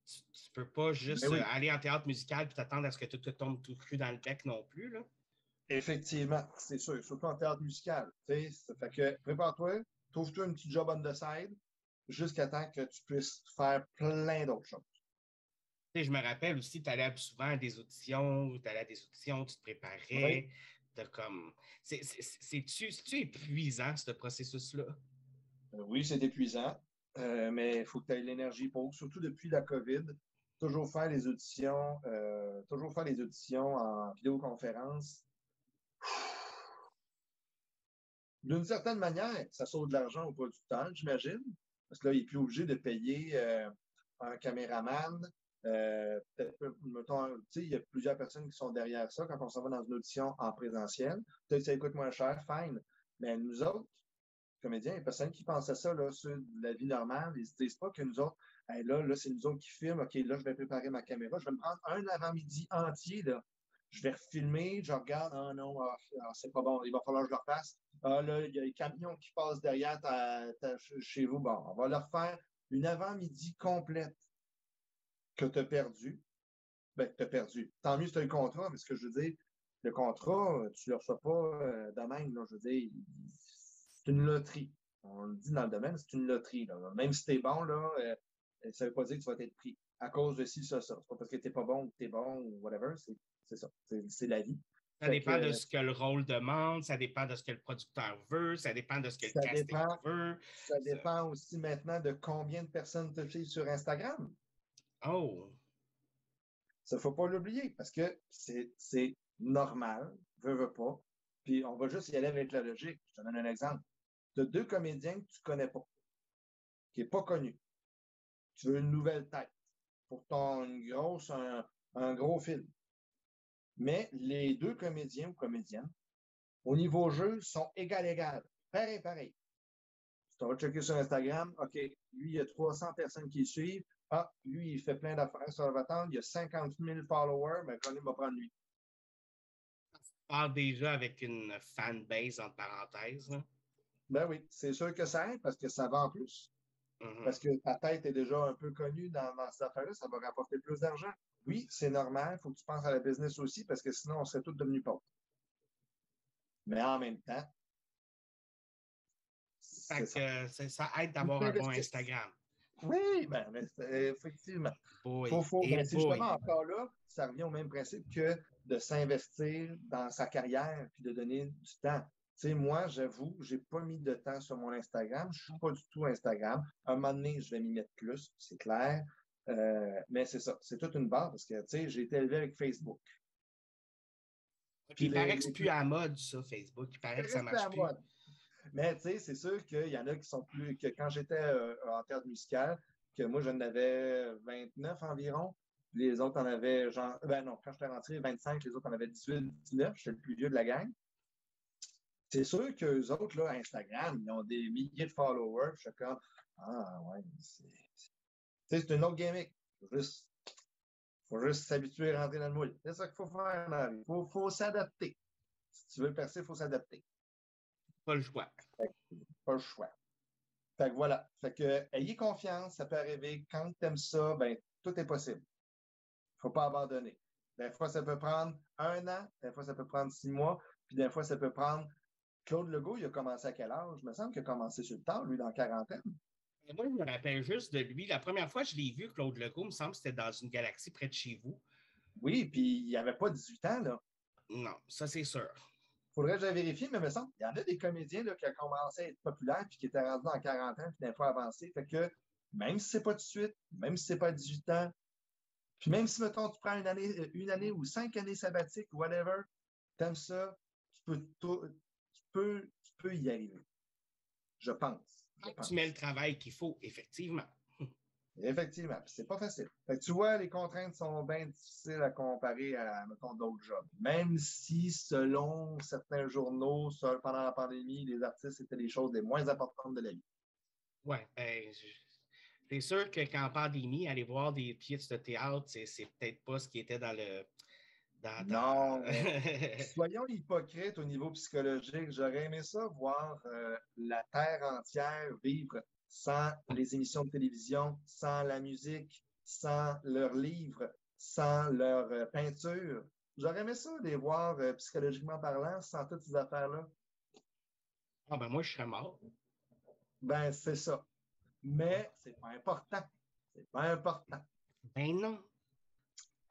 tu, peux pas juste ben euh, aller en théâtre musical et t'attendre à ce que tout te tombe tout cru dans le bec non plus. Là. Effectivement, c'est sûr, surtout en théâtre musical. Ça fait que prépare-toi, trouve-toi un petit job on the side jusqu'à temps que tu puisses faire plein d'autres choses. Je me rappelle aussi, tu allais souvent à des auditions, tu allais à des auditions, tu te préparais. comme... C'est-tu épuisant, ce processus-là? Euh, oui, c'est épuisant. Euh, mais il faut que tu aies l'énergie pour, surtout depuis la COVID, toujours faire les auditions, euh, toujours faire les auditions en vidéoconférence. D'une certaine manière, ça sauve de l'argent au producteur, j'imagine, parce que là, il n'est plus obligé de payer euh, un caméraman. Il y a plusieurs personnes qui sont derrière ça quand on s'en va dans une audition en présentiel. Peut-être que ça coûte moins cher, fine. Mais nous autres, comédiens, les personnes qui pensent à ça, là, sur la vie normale, ils se disent pas que nous autres, là, là c'est nous autres qui filment, OK, là, je vais préparer ma caméra, je vais me prendre un avant-midi entier, là. Je vais refilmer, je regarde, ah non, ah, ah, c'est pas bon, il va falloir que je le refasse. Ah là, il y a les camions qui passent derrière chez vous. Bon, on va leur faire une avant-midi complète que tu as perdu. Ben, tu as perdu. Tant mieux si tu as le contrat, mais ce que je veux dire, le contrat, tu ne le reçois pas euh, de même. je veux dire, c'est une loterie. On le dit dans le domaine, c'est une loterie. Même si tu es bon, là, euh, ça ne veut pas dire que tu vas être pris à cause de ci, ça, ça. C'est pas parce que tu n'es pas bon ou que tu es bon ou whatever. C'est ça. C'est la vie. Ça dépend de ce que le rôle demande, ça dépend de ce que le producteur veut, ça dépend de ce que le casting veut. Ça dépend aussi maintenant de combien de personnes te suivent sur Instagram. Oh! Ça faut pas l'oublier parce que c'est normal, veux, veux pas. Puis on va juste y aller avec la logique. Je te donne un exemple. Tu as deux comédiens que tu connais pas, qui n'est pas connu. Tu veux une nouvelle tête pour ton grosse, un gros film. Mais les deux comédiens ou comédiennes, au niveau jeu, sont égal-égal. Pareil, pareil. Tu vas checker sur Instagram, OK, lui, il y a 300 personnes qui le suivent. Ah, lui, il fait plein d'affaires sur le Il y a 50 000 followers, mais il va prendre lui. Tu déjà avec une fanbase, entre parenthèses. Ben oui, c'est sûr que ça aide parce que ça va en plus. Mm-hmm. Parce que ta tête est déjà un peu connue dans, dans cette affaire-là, ça va rapporter plus d'argent. Oui, c'est normal, il faut que tu penses à la business aussi parce que sinon, on serait tous devenus pauvres. Mais en même temps, ça. ça aide d'avoir un bon Instagram. Oui, ben, effectivement. Faut, faut, ben, justement, encore là, ça revient au même principe que de s'investir dans sa carrière puis de donner du temps. Tu sais, moi, j'avoue, je n'ai pas mis de temps sur mon Instagram. Je ne suis pas du tout Instagram. À un moment donné, je vais m'y mettre plus, c'est clair. Euh, mais c'est ça, c'est toute une barre parce que, tu sais, j'ai été élevé avec Facebook. Puis, il paraît que c'est plus à mode, ça, Facebook. Il paraît que ça marche plus. Mais, tu sais, c'est sûr qu'il y en a qui sont plus... que quand j'étais euh, en terre musicale, que moi, j'en avais 29 environ, les autres en avaient genre... Ben non, quand j'étais rentré, 25, les autres en avaient 18, 19. J'étais le plus vieux de la gang. C'est sûr qu'eux autres, là, Instagram, ils ont des milliers de followers. Je suis comme, ah ouais, c'est c'est une autre gimmick. Il faut juste, faut juste s'habituer à rentrer dans le moule. C'est ça qu'il faut faire. Il faut, s'adapter. Si tu veux percer, il faut s'adapter. Pas le choix. pas le choix. Fait que voilà. Fait que, ayez confiance, ça peut arriver. Quand tu aimes ça, ben, tout est possible. Faut pas abandonner. Des fois, ça peut prendre un an, des fois, ça peut prendre six mois, puis des fois, ça peut prendre. Claude Legault, il a commencé à quel âge? Il me semble qu'il a commencé sur le temps, lui, dans la quarantaine moi, je me rappelle juste de lui. La première fois que je l'ai vu, Claude Legault, il me semble que c'était dans une galaxie près de chez vous. Oui, puis il avait pas 18 ans, là. Non, ça, c'est sûr. Faudrait que je vérifie, mais il me semble qu'il y en a des comédiens là, qui ont commencé à être populaires puis qui étaient rendus en 40 ans puis des fois avancés. Fait que même si c'est pas tout de suite, même si c'est pas 18 ans, puis même si, mettons, tu prends une année, une année ou cinq années sabbatiques, whatever, t'aimes ça, tu peux, tu, peux, tu peux y arriver. Je pense tu mets le travail qu'il faut, effectivement. Effectivement, c'est pas facile. tu vois, les contraintes sont bien difficiles à comparer à, mettons, d'autres jobs. Même si, selon certains journaux, pendant la pandémie, les artistes étaient les choses les moins importantes de la vie. Oui, ben, c'est sûr que qu'en pandémie, aller voir des pièces de théâtre, c'est peut-être pas ce qui était dans le, non, soyons hypocrites au niveau psychologique. J'aurais aimé ça voir euh, la Terre entière vivre sans les émissions de télévision, sans la musique, sans leurs livres, sans leur euh, peinture. J'aurais aimé ça les voir euh, psychologiquement parlant sans toutes ces affaires-là. Ah ben moi, je serais mort. Ben, c'est ça. Mais c'est pas important. C'est pas important. Ben non.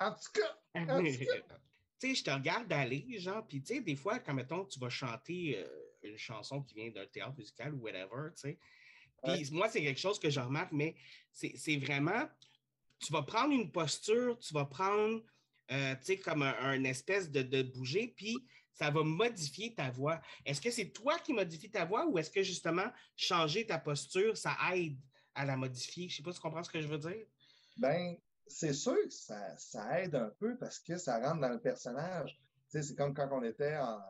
En tout cas, tu sais, je te regarde aller, genre, puis tu sais, des fois, quand mettons, tu vas chanter euh, une chanson qui vient d'un théâtre musical ou whatever, tu sais. Puis moi, c'est quelque chose que je remarque, mais c'est vraiment, tu vas prendre une posture, tu vas prendre, euh, tu sais, comme un, espèce de, de bouger, puis ça va modifier ta voix. Est-ce que c'est toi qui modifies ta voix ou est-ce que justement changer ta posture, ça aide à la modifier? Je ne sais pas si tu comprends ce que je veux dire. Ben, c'est sûr que ça, aide un peu parce que ça rentre dans le personnage. Tu sais, c'est comme quand on était en,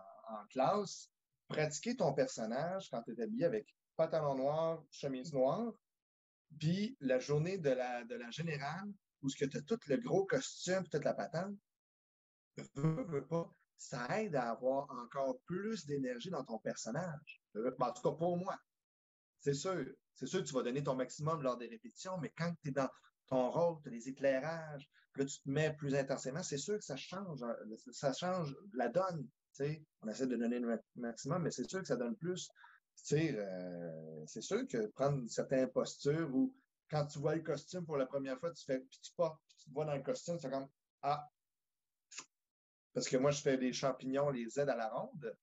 classe, pratiquer ton personnage quand tu es habillé avec pantalon noir, chemise noire. Puis la journée de la, de la générale, où tu as tout le gros costume, toute la patente, ça aide à avoir encore plus d'énergie dans ton personnage. En tout cas, pour moi. C'est sûr. C'est sûr que tu vas donner ton maximum lors des répétitions, mais quand tu es dans ton rôle, tu as les éclairages, là, tu te mets plus intensément, c'est sûr que ça change, hein, ça change la donne. On essaie de donner le maximum, mais c'est sûr que ça donne plus. Euh, c'est sûr que prendre certaines postures ou quand tu vois le costume pour la première fois, tu fais, puis tu pas, puis tu te vois dans le costume, tu fais comme Ah! Parce que moi, je fais des champignons, les aides à la ronde,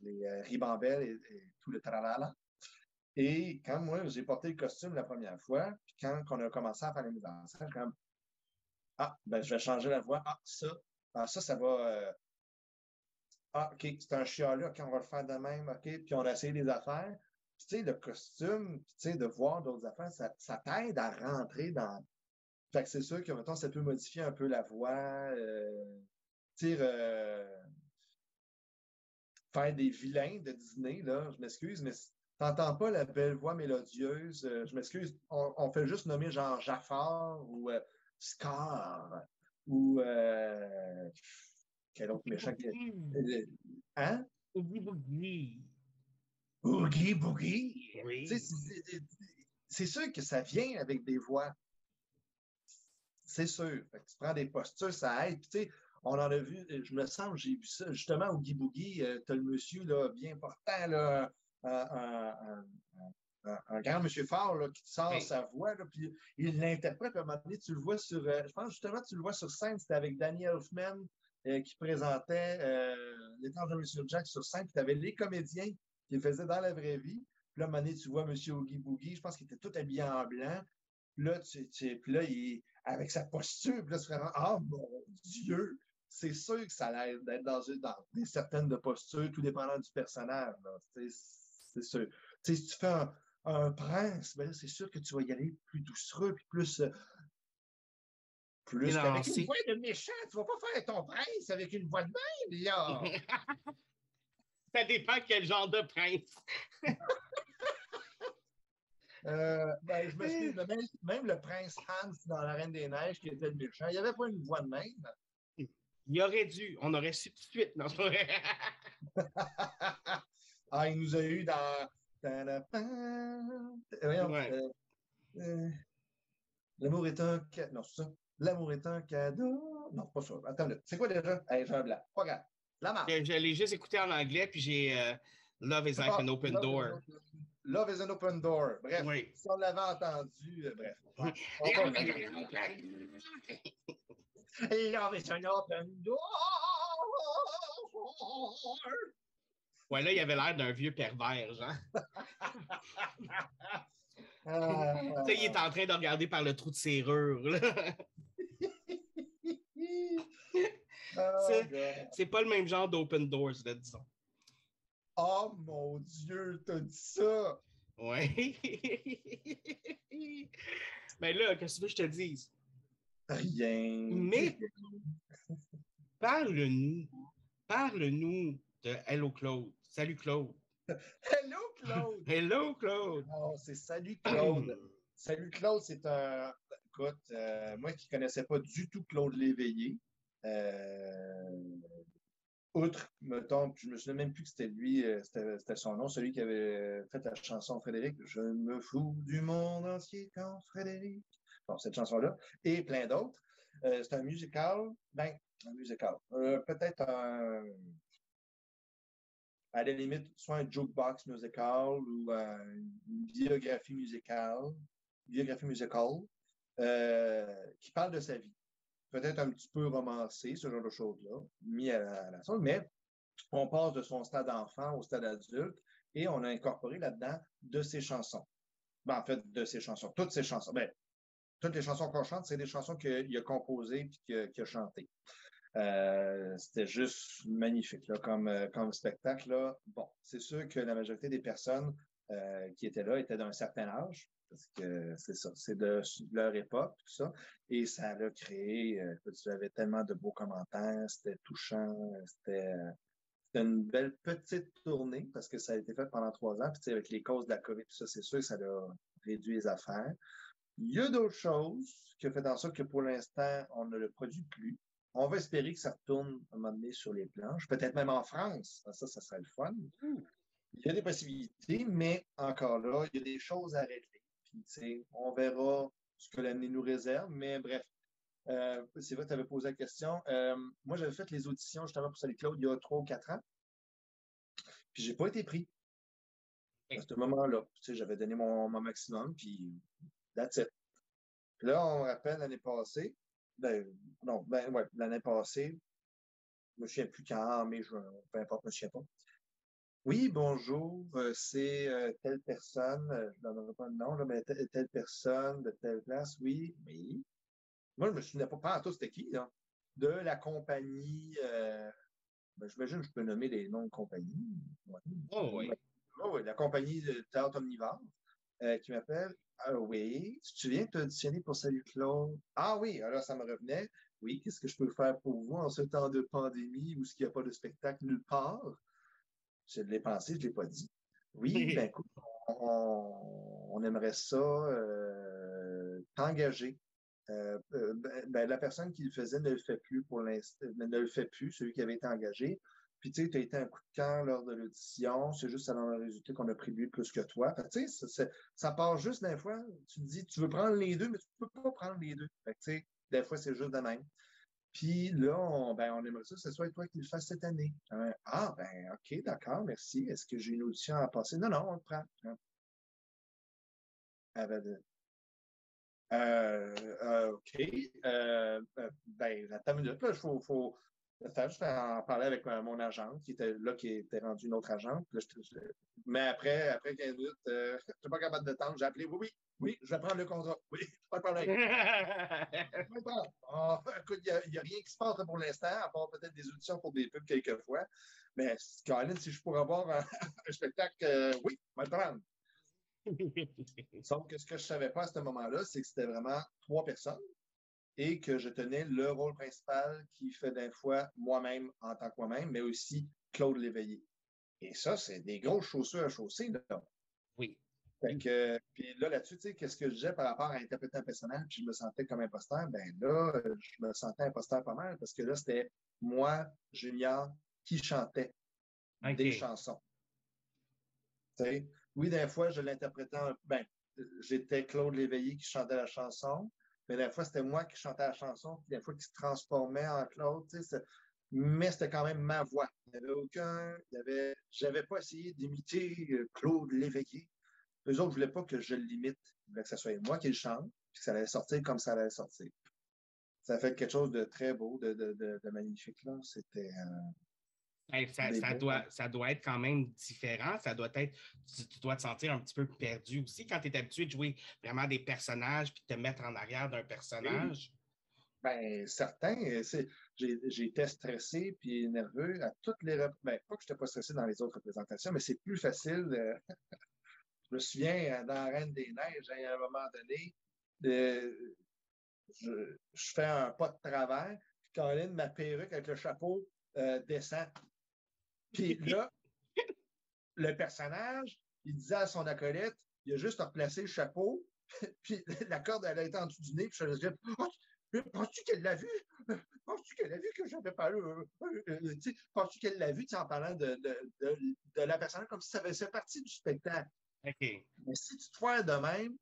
les euh, ribambelles et, tout le tralala. Et quand moi, j'ai porté le costume la première fois, puis quand on a commencé à faire les mises en scène, comme Ah, ben, je vais changer la voix. Ah, ça, ah, ça, ça va. Euh, ah, OK, c'est un chialet, OK, on va le faire de même, OK, puis on a essayé des affaires. tu sais, le costume, tu sais, de voir d'autres affaires, ça, ça t'aide à rentrer dans. Fait que c'est sûr que, maintenant, ça peut modifier un peu la voix, euh, faire des vilains de dîner, là, je m'excuse, mais t'entends pas la belle voix mélodieuse, euh, je m'excuse, on, fait juste nommer genre Jafar ou euh, Scar ou euh, quel autre méchant Hein? Oogie Boogie. Oogie Boogie? Oui. C'est sûr que ça vient avec des voix. C'est sûr. tu prends des postures, ça aide. tu sais, on en a vu, je me sens, j'ai vu ça justement Guy Boogie, euh, tu as le monsieur là, bien portant, là, un, grand monsieur fort là, qui sort sa voix, là, puis il l'interprète. À un moment donné, tu le vois sur, euh, je pense justement, tu le vois sur scène, c'était avec Danny Elfman euh, qui présentait l'étrange de Monsieur Jack sur scène, puis tu avais les comédiens qui le faisaient dans la vraie vie. Puis là, à un moment donné, tu vois Monsieur Oogie Boogie, je pense qu'il était tout habillé en blanc. Puis là, tu, puis là il, avec sa posture, puis là, c'est vraiment, ah mon Dieu! c'est sûr que ça l'aide d'être dans, dans certaines de postures, tout dépendant du personnage. C'est sûr. si tu fais un, prince, ben c'est sûr que tu vas y aller plus doucereux, puis plus. Euh, plus avec une voix de méchant. Tu vas pas faire ton prince avec une voix de même, là. ça dépend quel genre de prince. Euh, ben, je me suis même, même, le prince Hans dans La Reine des Neiges, qui était le méchant, il n'y avait pas une voix de même. Il aurait dû. On aurait su tout de suite. Non, ah, il nous a eu dans. Euh, euh, l'amour est un. Non, c'est ça. L'amour est un cadeau. Non, pas ça. Attends, c'est quoi déjà? Hey, j'ai un blanc. Pas grave. La marque. Je, l'ai juste écouté en anglais, puis j'ai euh, Love is like ah, an open door. love is an open door. Bref, si on l'avait entendu, bref. Love is an open door. Ouais, là, il avait l'air d'un vieux pervers, genre. Euh, tu sais, il est en train de regarder par le trou de serrure, là. c'est pas le même genre d'open doors, là, disons. Oh mon Dieu, t'as dit ça! Ouais. Mais là, qu'est-ce que tu veux que je te dise? Rien. Mais parle-nous, parle-nous de Hello Claude. Salut Claude. Hello Claude. Hello Claude. Oh, c'est Salut Claude. salut Claude, c'est un. Euh, moi qui ne connaissais pas du tout Claude Léveillé, euh, outre, mettons, je me souviens même plus que c'était lui, euh, c'était son nom, celui qui avait fait la chanson Frédéric. Je me fous du monde entier quand Frédéric cette chanson-là, et plein d'autres. C'est un musical, ben, un musical. Peut-être un, à la limite, soit un jukebox musical ou une biographie musicale, biographie musicale, euh, qui parle de sa vie. Peut-être un petit peu romancé, ce genre de choses-là, mis à la, sonde, mais on passe de son stade enfant au stade adulte et on a incorporé là-dedans de ses chansons. Ben, en fait, de ses chansons, toutes ses chansons. Ben, toutes les chansons qu'on chante, c'est des chansons qu'il a composées et qu'il a, chantées. Euh, c'était juste magnifique comme, euh, comme spectacle. Là. Bon, c'est sûr que la majorité des personnes qui étaient là étaient d'un certain âge, parce que c'est ça, c'est de, leur époque, tout ça. Et ça a créé, tu avais tellement de beaux commentaires, c'était touchant, c'était C'était une belle petite tournée parce que ça a été fait pendant trois ans. Puis, avec les causes de la COVID, tout ça, c'est sûr que ça a réduit les affaires. Il y a d'autres choses qui ont fait en sorte que pour l'instant, on ne le produit plus. On va espérer que ça retourne à un moment donné sur les planches, peut-être même en France. Ça, ça serait le fun. Il y a des possibilités, mais encore là, il y a des choses à régler. Puis, on verra ce que l'année nous réserve, mais bref. Euh, c'est vrai que tu avais posé la question. Euh, moi, j'avais fait les auditions justement pour Sally Claude il y a trois ou quatre ans. Puis j'ai pas été pris. À ce moment-là, j'avais donné mon, maximum, puis that's it. Puis là, on rappelle l'année passée, ben, non, ben, ouais, l'année passée, je me souviens plus quand, mais je, peu importe, je me souviens pas. Oui, bonjour, euh, c'est euh, telle personne, euh, je n'en donnerai pas le nom, là, mais telle, personne de telle place, oui, oui. Moi, je me souviens pas, pas à tout c'était qui, là, de la compagnie, ben, j'imagine que je peux nommer des noms de compagnie. Oh, oui. Oh, oui, la compagnie de Théâtre Omnivore qui m'appelle. Ah oui, tu te souviens de t'auditionner pour Salut Claude? Ah oui, alors ça me revenait. Oui, qu'est-ce que je peux faire pour vous en ce temps de pandémie où il n'y a pas de spectacle nulle part? Je l'ai pensé, je ne l'ai pas dit. Oui, ben écoute, on, aimerait ça euh, t'engager. Euh, euh, ben, ben, la personne qui le faisait ne le fait plus pour l'instant, ne le fait plus, celui qui avait été engagé. Puis, tu sais, tu as été un coup de cœur lors de l'audition. C'est juste ça dans le résultat qu'on a pris lui plus que toi. tu sais, ça, ça, part juste des fois. Tu te dis, tu veux prendre les deux, mais tu ne peux pas prendre les deux. Fait tu sais, des fois, c'est juste de même. Puis là, on, ben, on aimerait ça que ce soit toi qui le fasses cette année. Euh, ah, ben, OK, d'accord, merci. Est-ce que j'ai une audition à passer? Non, non, on le prend. Ah, ben, euh, euh, OK. Euh, ben, attends une minute, là, il faut, faut, en parler avec mon agent, qui était là, qui était rendu une autre agente. mais après, après 15 minutes, je n'étais pas capable de temps. J'ai appelé, oui, oui, oui, je vais prendre le contrat. Oui, pas de problème. Ah, écoute, il n'y a, rien qui se passe pour l'instant, à part peut-être des auditions pour des pubs quelquefois. Mais, Caroline, si je pourrais avoir un, spectacle, euh, oui, je vais le prendre. Sauf que ce que je ne savais pas à ce moment-là, c'est que c'était vraiment trois personnes et que je tenais le rôle principal qui fait d'un fois moi-même en tant que moi-même, mais aussi Claude Léveillé. Et ça, c'est des grosses chaussures à chausser. Là. Oui. Fait que, puis là, là-dessus, tu sais, qu'est-ce que je disais par rapport à interpréter un personnage, puis je me sentais comme imposteur, ben là, je me sentais imposteur pas mal, parce que là, c'était moi, Junior, qui chantait des chansons. Tu sais, oui, des fois, je l'interprétais, ben, j'étais Claude Léveillé qui chantait la chanson, mais des fois, c'était moi qui chantais la chanson, puis des fois, qui se transformait en Claude, tu sais, mais c'était quand même ma voix. Il n'y avait aucun, il y avait, j'avais pas essayé d'imiter euh, Claude Léveillé. Eux autres ne voulaient pas que je le limite. Ils voulaient que ce soit moi qui le chante, puis que ça allait sortir comme ça allait sortir. Ça a fait quelque chose de très beau, de, de, de, magnifique. C'était. Euh, ça, doit, ça doit être quand même différent. Ça doit être, tu, dois te sentir un petit peu perdu aussi quand tu es habitué de jouer vraiment des personnages puis te mettre en arrière d'un personnage. Ben, certain. J'étais stressé puis nerveux à toutes les. Ben, pas que je n'étais pas stressé dans les autres représentations, mais c'est plus facile. Je me souviens, euh, dans la Reine des Neiges, à un moment donné, je, fais un pas de travers, puis Caroline, ma perruque avec le chapeau, euh, descend. Puis là, le personnage, il disait à son acolyte, il a juste replacé le chapeau, puis la corde, elle a été en dessous du nez, puis je lui disais, oh, penses-tu qu'elle l'a vu? Penses-tu qu'elle a vu que j'avais euh, penses-tu qu'elle l'a vu en parlant de, de, la personne comme si ça faisait partie du spectacle? Mais si tu te fais de même,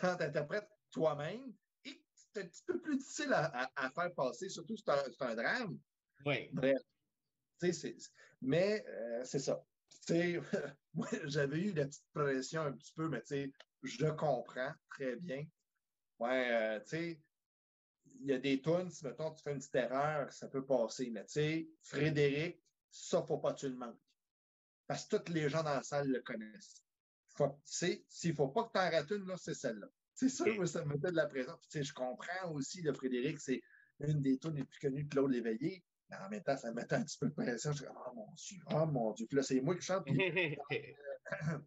quand tu interprètes toi-même, c'est un petit peu plus difficile à, faire passer, surtout si c'est un, drame. Oui. Bref. mais euh, c'est ça. moi, j'avais eu la petite pression un petit peu, mais je comprends très bien. Ouais, euh, tu sais, il y a des tunes, si mettons, tu fais une petite erreur, ça peut passer. Mais tu sais, Frédéric, ça, faut pas que tu le manques. Parce que tous les gens dans la salle le connaissent s'il ne faut pas que tu en rates une, c'est celle-là. C'est ça, moi, ça me met de la pression. je comprends aussi, le Frédéric, c'est une des tunes les plus connues de Claude Léveillé. Mais en même temps, ça me mettait un petit peu de pression. Je dis, oh mon Dieu, oh mon Dieu. Puis là, c'est moi qui chante.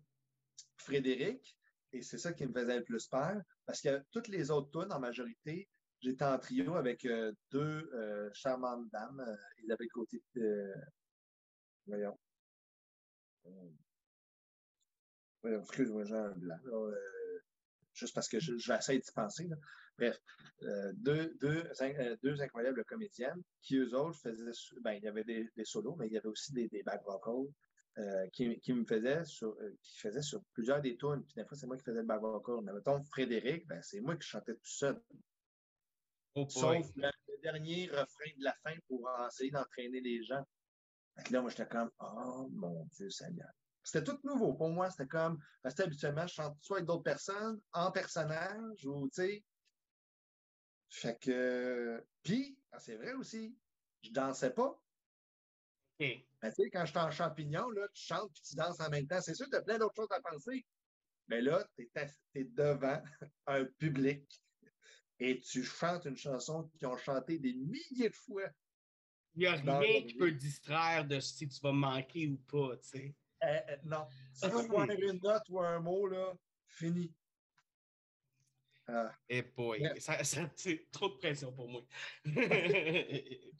Frédéric, et c'est ça qui me faisait le plus peur, parce que toutes les autres tunes, en majorité, j'étais en trio avec euh, deux euh, charmantes dames. Euh, ils avaient côté voyons. Euh, excuse-moi, j'ai un blanc. Euh, juste parce que je, vais essayer d'y penser. Bref, euh, deux, deux, deux, incroyables comédiennes qui, eux autres, faisaient. Ben, il y avait des, des, solos, mais il y avait aussi des, des back vocals qui, qui, me faisaient sur, qui faisaient sur plusieurs des tunes. Puis des fois, c'est moi qui faisais le back vocal. Mais mettons, Frédéric, ben, c'est moi qui chantais tout seul. Oh, Sauf le, dernier refrain de la fin pour essayer d'entraîner les gens. là, moi, j'étais comme, oh mon Dieu Seigneur. C'était tout nouveau. Pour moi, c'était comme, parce que habituellement, je chante soit avec d'autres personnes, en personnage, ou, tu sais. Fait que, puis, ah, c'est vrai aussi, je dansais pas. OK. Ben, tu sais, quand j'étais en champignon, là, tu chantes puis tu danses en même temps. C'est sûr tu as plein d'autres choses à penser. Mais là, tu es, devant un public et tu chantes une chanson qu'ils ont chanté des milliers de fois. Il n'y a rien qui peut distraire de si tu vas manquer ou pas, tu sais. Euh, euh, non. Si tu une note ou un mot, là, fini. Ah. Eh boy, ça, c'est trop de pression pour moi.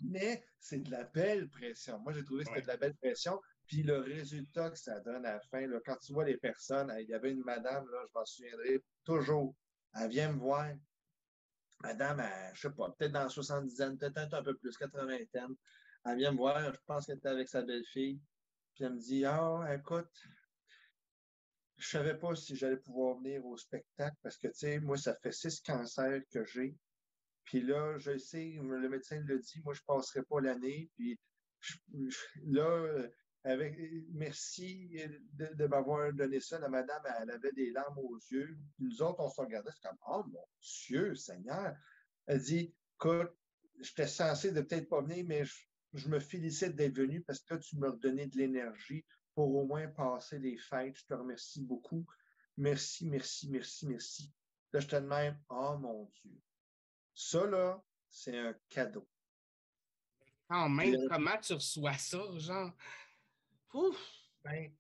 Mais c'est de la belle pression. Moi, j'ai trouvé que c'était de la belle pression. Puis le résultat que ça donne à la fin, là, quand tu vois les personnes, il y avait une madame, là, je m'en souviendrai toujours, elle vient me voir. Madame, je je sais pas, peut-être dans la 70 peut-être un peu plus, 80 Elle vient me voir, je pense qu'elle était avec sa belle-fille. Puis elle me dit Ah, écoute, je savais pas si j'allais pouvoir venir au spectacle parce que, tu sais, moi, ça fait six cancers que j'ai. Puis là, je sais, le médecin le dit, moi, je ne passerai pas l'année. Puis là, avec merci de, m'avoir donné ça. La madame, elle avait des larmes aux yeux. Puis nous autres, on se regardait, c'est comme Oh mon Dieu, Seigneur. Elle dit Écoute, j'étais censé de peut-être pas venir, mais je, je me félicite d'être venu parce que tu m'as donné de l'énergie pour au moins passer les fêtes. Je te remercie beaucoup. Merci, merci, merci, merci. Là, je te demande, oh mon Dieu. Ça, là, c'est un cadeau. Quand même, comment tu reçois ça, genre? Ouf! Ben,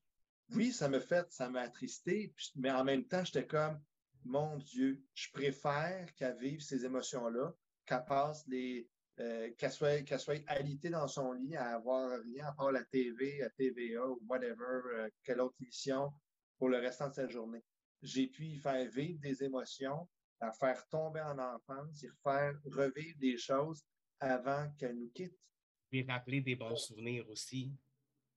oui, ça me fait, ça m'a attristé, mais en même temps, j'étais comme, mon Dieu, je préfère qu'elle vive ces émotions-là, qu'elle passe les, euh, qu'elle soit, qu'elle soit alitée dans son lit à avoir rien à part la TV, la TVA ou whatever, euh, quelle autre émission pour le restant de sa journée. J'ai pu y faire vivre des émotions, la faire tomber en enfance, y faire revivre des choses avant qu'elle nous quitte. Puis rappeler des bons souvenirs aussi.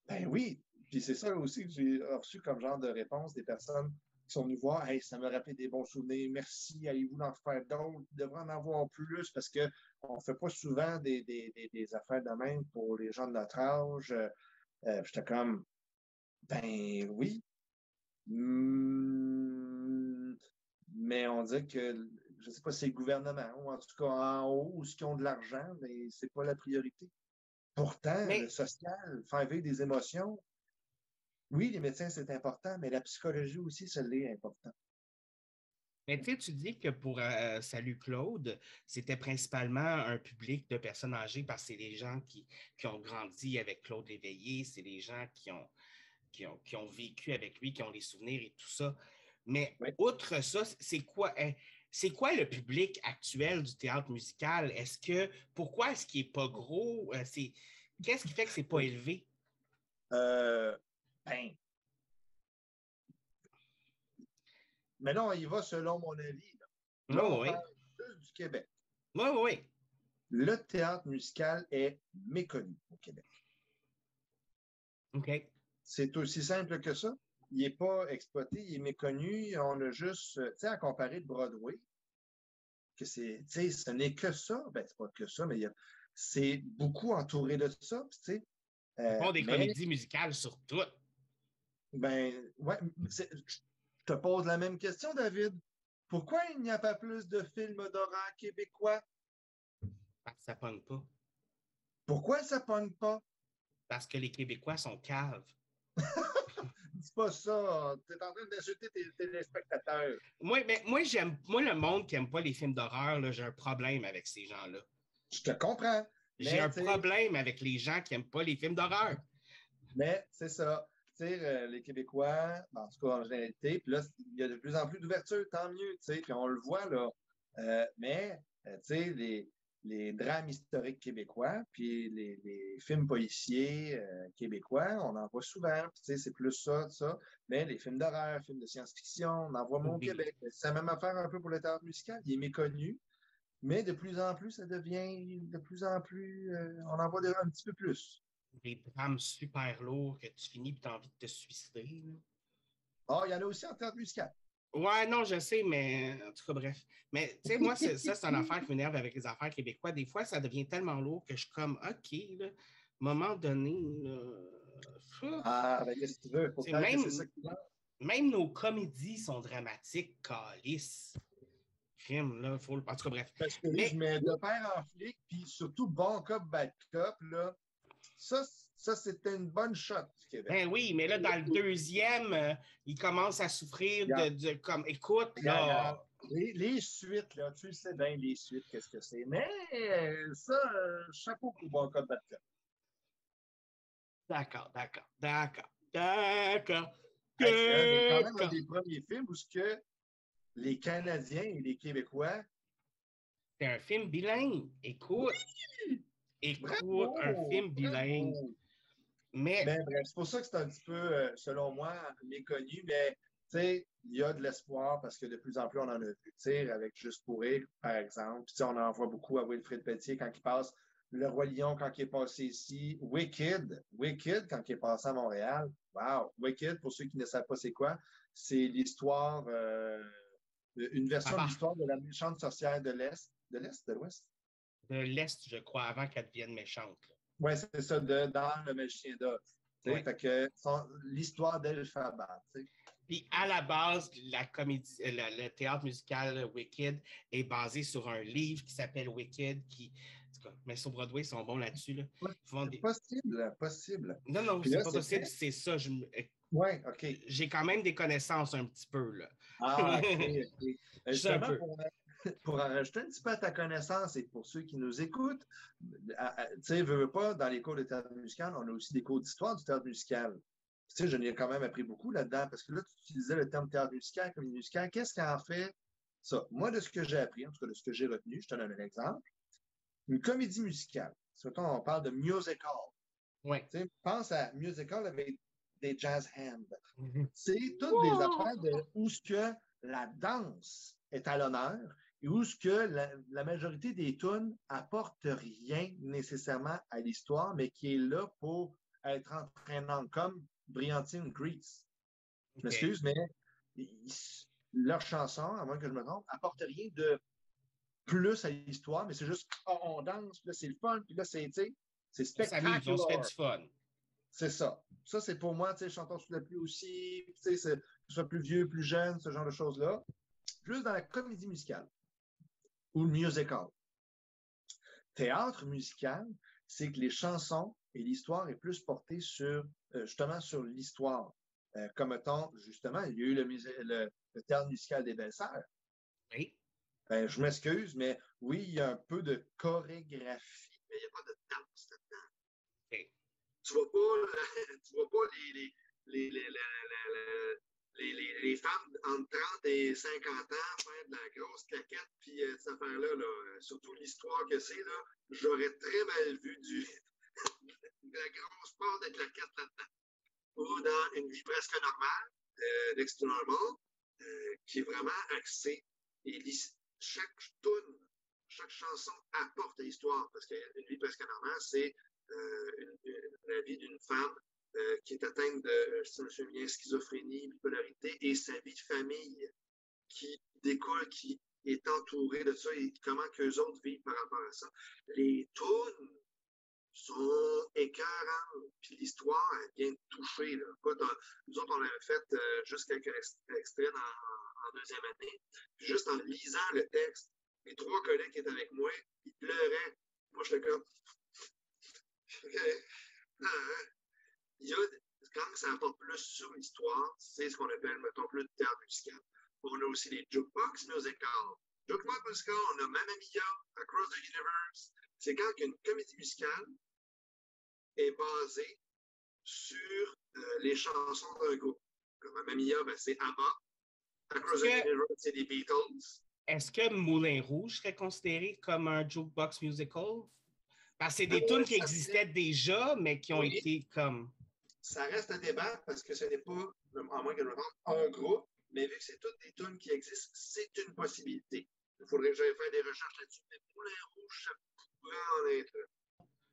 Ben oui, puis c'est ça aussi que j'ai reçu comme genre de réponse des personnes qui sont venus voir, hey, ça m'a rappelé des bons souvenirs, merci, allez-vous en faire d'autres, il devrait en avoir plus parce qu'on ne fait pas souvent des, affaires de même pour les gens de notre âge. Euh, J'étais comme, ben oui. Hmm, mais on dit que, je ne sais pas si c'est le gouvernement ou en tout cas en haut ou ceux qui ont de l'argent, mais ce n'est pas la priorité. Pourtant, le social, faire vivre des émotions, oui, les médecins, c'est important, mais la psychologie aussi, ça l'est important. Mais tu sais, tu dis que pour euh, Salut Claude, c'était principalement un public de personnes âgées parce que c'est les gens qui, ont grandi avec Claude Léveillé, c'est les gens qui ont, qui ont, vécu avec lui, qui ont les souvenirs et tout ça. Mais outre ça, c'est quoi, hein, c'est quoi le public actuel du théâtre musical? Est-ce que pourquoi est-ce qu'il n'est pas gros? Euh, qu'est-ce qui fait que c'est pas élevé? Euh, mais non, il va selon mon avis. Là, on parle plus du Québec. Oui, oui. Le théâtre musical est méconnu au Québec. OK. C'est aussi simple que ça. Il n'est pas exploité, il est méconnu. On a juste, tu sais, à comparer de Broadway, que c'est, tu sais, ce n'est que ça. Ben, c'est pas que ça, mais c'est beaucoup entouré de ça, tu sais. Euh, des comédies musicales sur tout. Ben, ouais, je te pose la même question, David. Pourquoi il n'y a pas plus de films d'horreur québécois? Parce que ça pogne pas. Pourquoi ça pogne pas? Parce que les Québécois sont caves. Dis pas ça. Tu es en train d'insulter tes téléspectateurs. Moi, mais moi, j'aime. Moi, le monde qui n'aime pas les films d'horreur, j'ai un problème avec ces gens-là. Je te comprends. J'ai un problème avec les gens qui n'aiment pas les films d'horreur. Mais c'est ça. Euh, les Québécois, en tout cas en généralité, puis là, il y a de plus en plus d'ouverture, tant mieux, puis on le voit, là. Euh, mais, euh, tu sais, les drames historiques québécois, puis les, films policiers québécois, on en voit souvent. C'est plus ça, ça. Mais les films d'horreur, films de science-fiction, on en voit moins au Québec. C'est la même affaire un peu pour le théâtre musical. Il est méconnu, mais de plus en plus, ça devient de plus en plus. Euh, on en voit un petit peu plus. Des drames super lourds que tu finis et tu as envie de te suicider. Ah, il y en a aussi en théâtre musical. Ouais, non, je sais, mais en tout cas, bref. Mais tu sais, moi, ça, c'est une affaire qui m'énerve avec les affaires québécois. Des fois, ça devient tellement lourd que je suis comme, OK, là, moment donné. ah, ben, qu'est-ce que tu veux? même, même nos comédies sont dramatiques, calice. Crime, là, faut. En tout cas, bref. Parce que mais... je mets de père en flic, puis surtout bon cop, bad cop, là. Ça, ça, c'était une bonne shot du Québec. Ben oui, mais là, dans le deuxième, euh, il commence à souffrir de, comme écoute, là. Les, suites, là, tu sais bien les suites, qu'est-ce que c'est. Mais euh, ça, euh, chapeau pour bon code Batcop. D'accord, d'accord, d'accord, d'accord. C'est quand même un des premiers films où ce que les Canadiens et les Québécois. C'est un film bilingue. Écoute. Écoute, un film bilingue. Mais... Ben, c'est pour ça que c'est un petit peu, euh, selon moi, méconnu, mais il y a de l'espoir parce que de plus en plus, on en a vu. Avec Juste pour rire, par exemple. Puis, on en voit beaucoup à Wilfrid Pelletier quand il passe Le Roi Lion quand il est passé ici. Wicked, Wicked quand il est passé à Montréal. Wow! Wicked, pour ceux qui ne savent pas c'est quoi, c'est l'histoire, euh, une version de l'histoire de la méchante sorcière de l'Est. De l'Est, de l'Ouest? De l'Est, je crois, avant qu'elle devienne méchante. Oui, c'est ça, de, dans Le Magicien d'Oz. Fait que l'histoire d'Elphaba. Puis à la base, la comédie, euh, le, théâtre musical Wicked est basé sur un livre qui s'appelle Wicked, qui, mais sur Broadway, ils sont bons là-dessus. Là. Possible, possible. Non, non, c'est pas possible, c'est ça. Euh, oui, OK. J'ai quand même des connaissances un petit peu. Là. Ah, OK, Justement, pour, pour en rajouter un petit peu à ta connaissance et pour ceux qui nous écoutent, tu sais, veux pas, dans les cours de théâtre musical, on a aussi des cours d'histoire du théâtre musical. Tu sais, je n'ai quand même appris beaucoup là-dedans parce que là, tu utilisais le terme théâtre musical, comédie musicale. Qu'est-ce qui en fait ça? Moi, de ce que j'ai appris, en tout cas de ce que j'ai retenu, je te donne un exemple. Une comédie musicale, quand on parle de musical. Oui. Tu sais, pense à musical avec des jazz hands. Mm-hmm. C'est toutes des affaires de où ce que la danse est à l'honneur où ce que la, majorité des tunes apportent rien nécessairement à l'histoire, mais qui est là pour être entraînant, comme Briantine Grease. Je m'excuse, mais leur chanson, à moins que je me trompe, apporte rien de plus à l'histoire, mais c'est juste oh, on danse, puis là c'est le fun, puis là c'est c'est spectaculaire. Ça on se fait du fun. C'est ça. Ça, c'est pour moi, tu sais, chanteur sous la pluie aussi, tu sais, que ce soit plus vieux, plus jeune, ce genre de choses-là. Plus dans la comédie musicale ou le musical. Théâtre musical, c'est que les chansons et l'histoire est plus portée sur, euh, justement, sur l'histoire. Euh, comme étant, justement, il y a eu le, théâtre musical des belles-sœurs. Oui. Ben, je m'excuse, mais oui, il y a un peu de chorégraphie, mais il n'y a pas de danse là-dedans. Tu ne vois pas, tu vois pas les, les, les, les, les, femmes entre 30 et 50 ans faire de la grosse claquette, puis euh, cette affaire-là, là, surtout l'histoire que c'est, là, j'aurais très mal vu du, de la grosse part de claquettes là-dedans. Ou dans une vie presque normale, euh, Next Normal, euh, qui est vraiment axée. Et chaque tune, chaque chanson apporte l'histoire, parce qu'une vie presque normale, c'est euh, la vie d'une femme euh, qui est atteinte de, je me souviens schizophrénie, bipolarité, et sa vie de famille qui découle, qui est entourée de ça, et comment qu'eux autres vivent par rapport à ça. Les tunes sont écœurantes, puis l'histoire, vient de toucher. Là. nous autres, on avait fait euh, juste quelques extraits en deuxième année, puis juste en lisant le texte, les trois collègues qui étaient avec moi, ils pleuraient. Moi, j'étais comme... Hein il y a, quand ça apporte plus sur l'histoire, c'est ce qu'on appelle, mettons, plus de théâtre musical. On a aussi les jukebox musicals. Jukebox musical, on a Mamma Mia, Across the Universe. C'est quand une comédie musicale est basée sur euh, les chansons d'un groupe. Comme Mamma Mia, ben, c'est ABBA. Across the Universe, c'est les Beatles. est-ce que Moulin Rouge serait considéré comme un jukebox musical? Parce que c'est des tunes qui existaient déjà, mais qui ont été comme. Ça reste un débat parce que ce n'est pas, à moins que je me un groupe, mais vu que c'est toutes des tunes qui existent, c'est une possibilité. Il faudrait que j'aille faire des recherches là-dessus, mais Moulin Rouge, ça pourrait en être.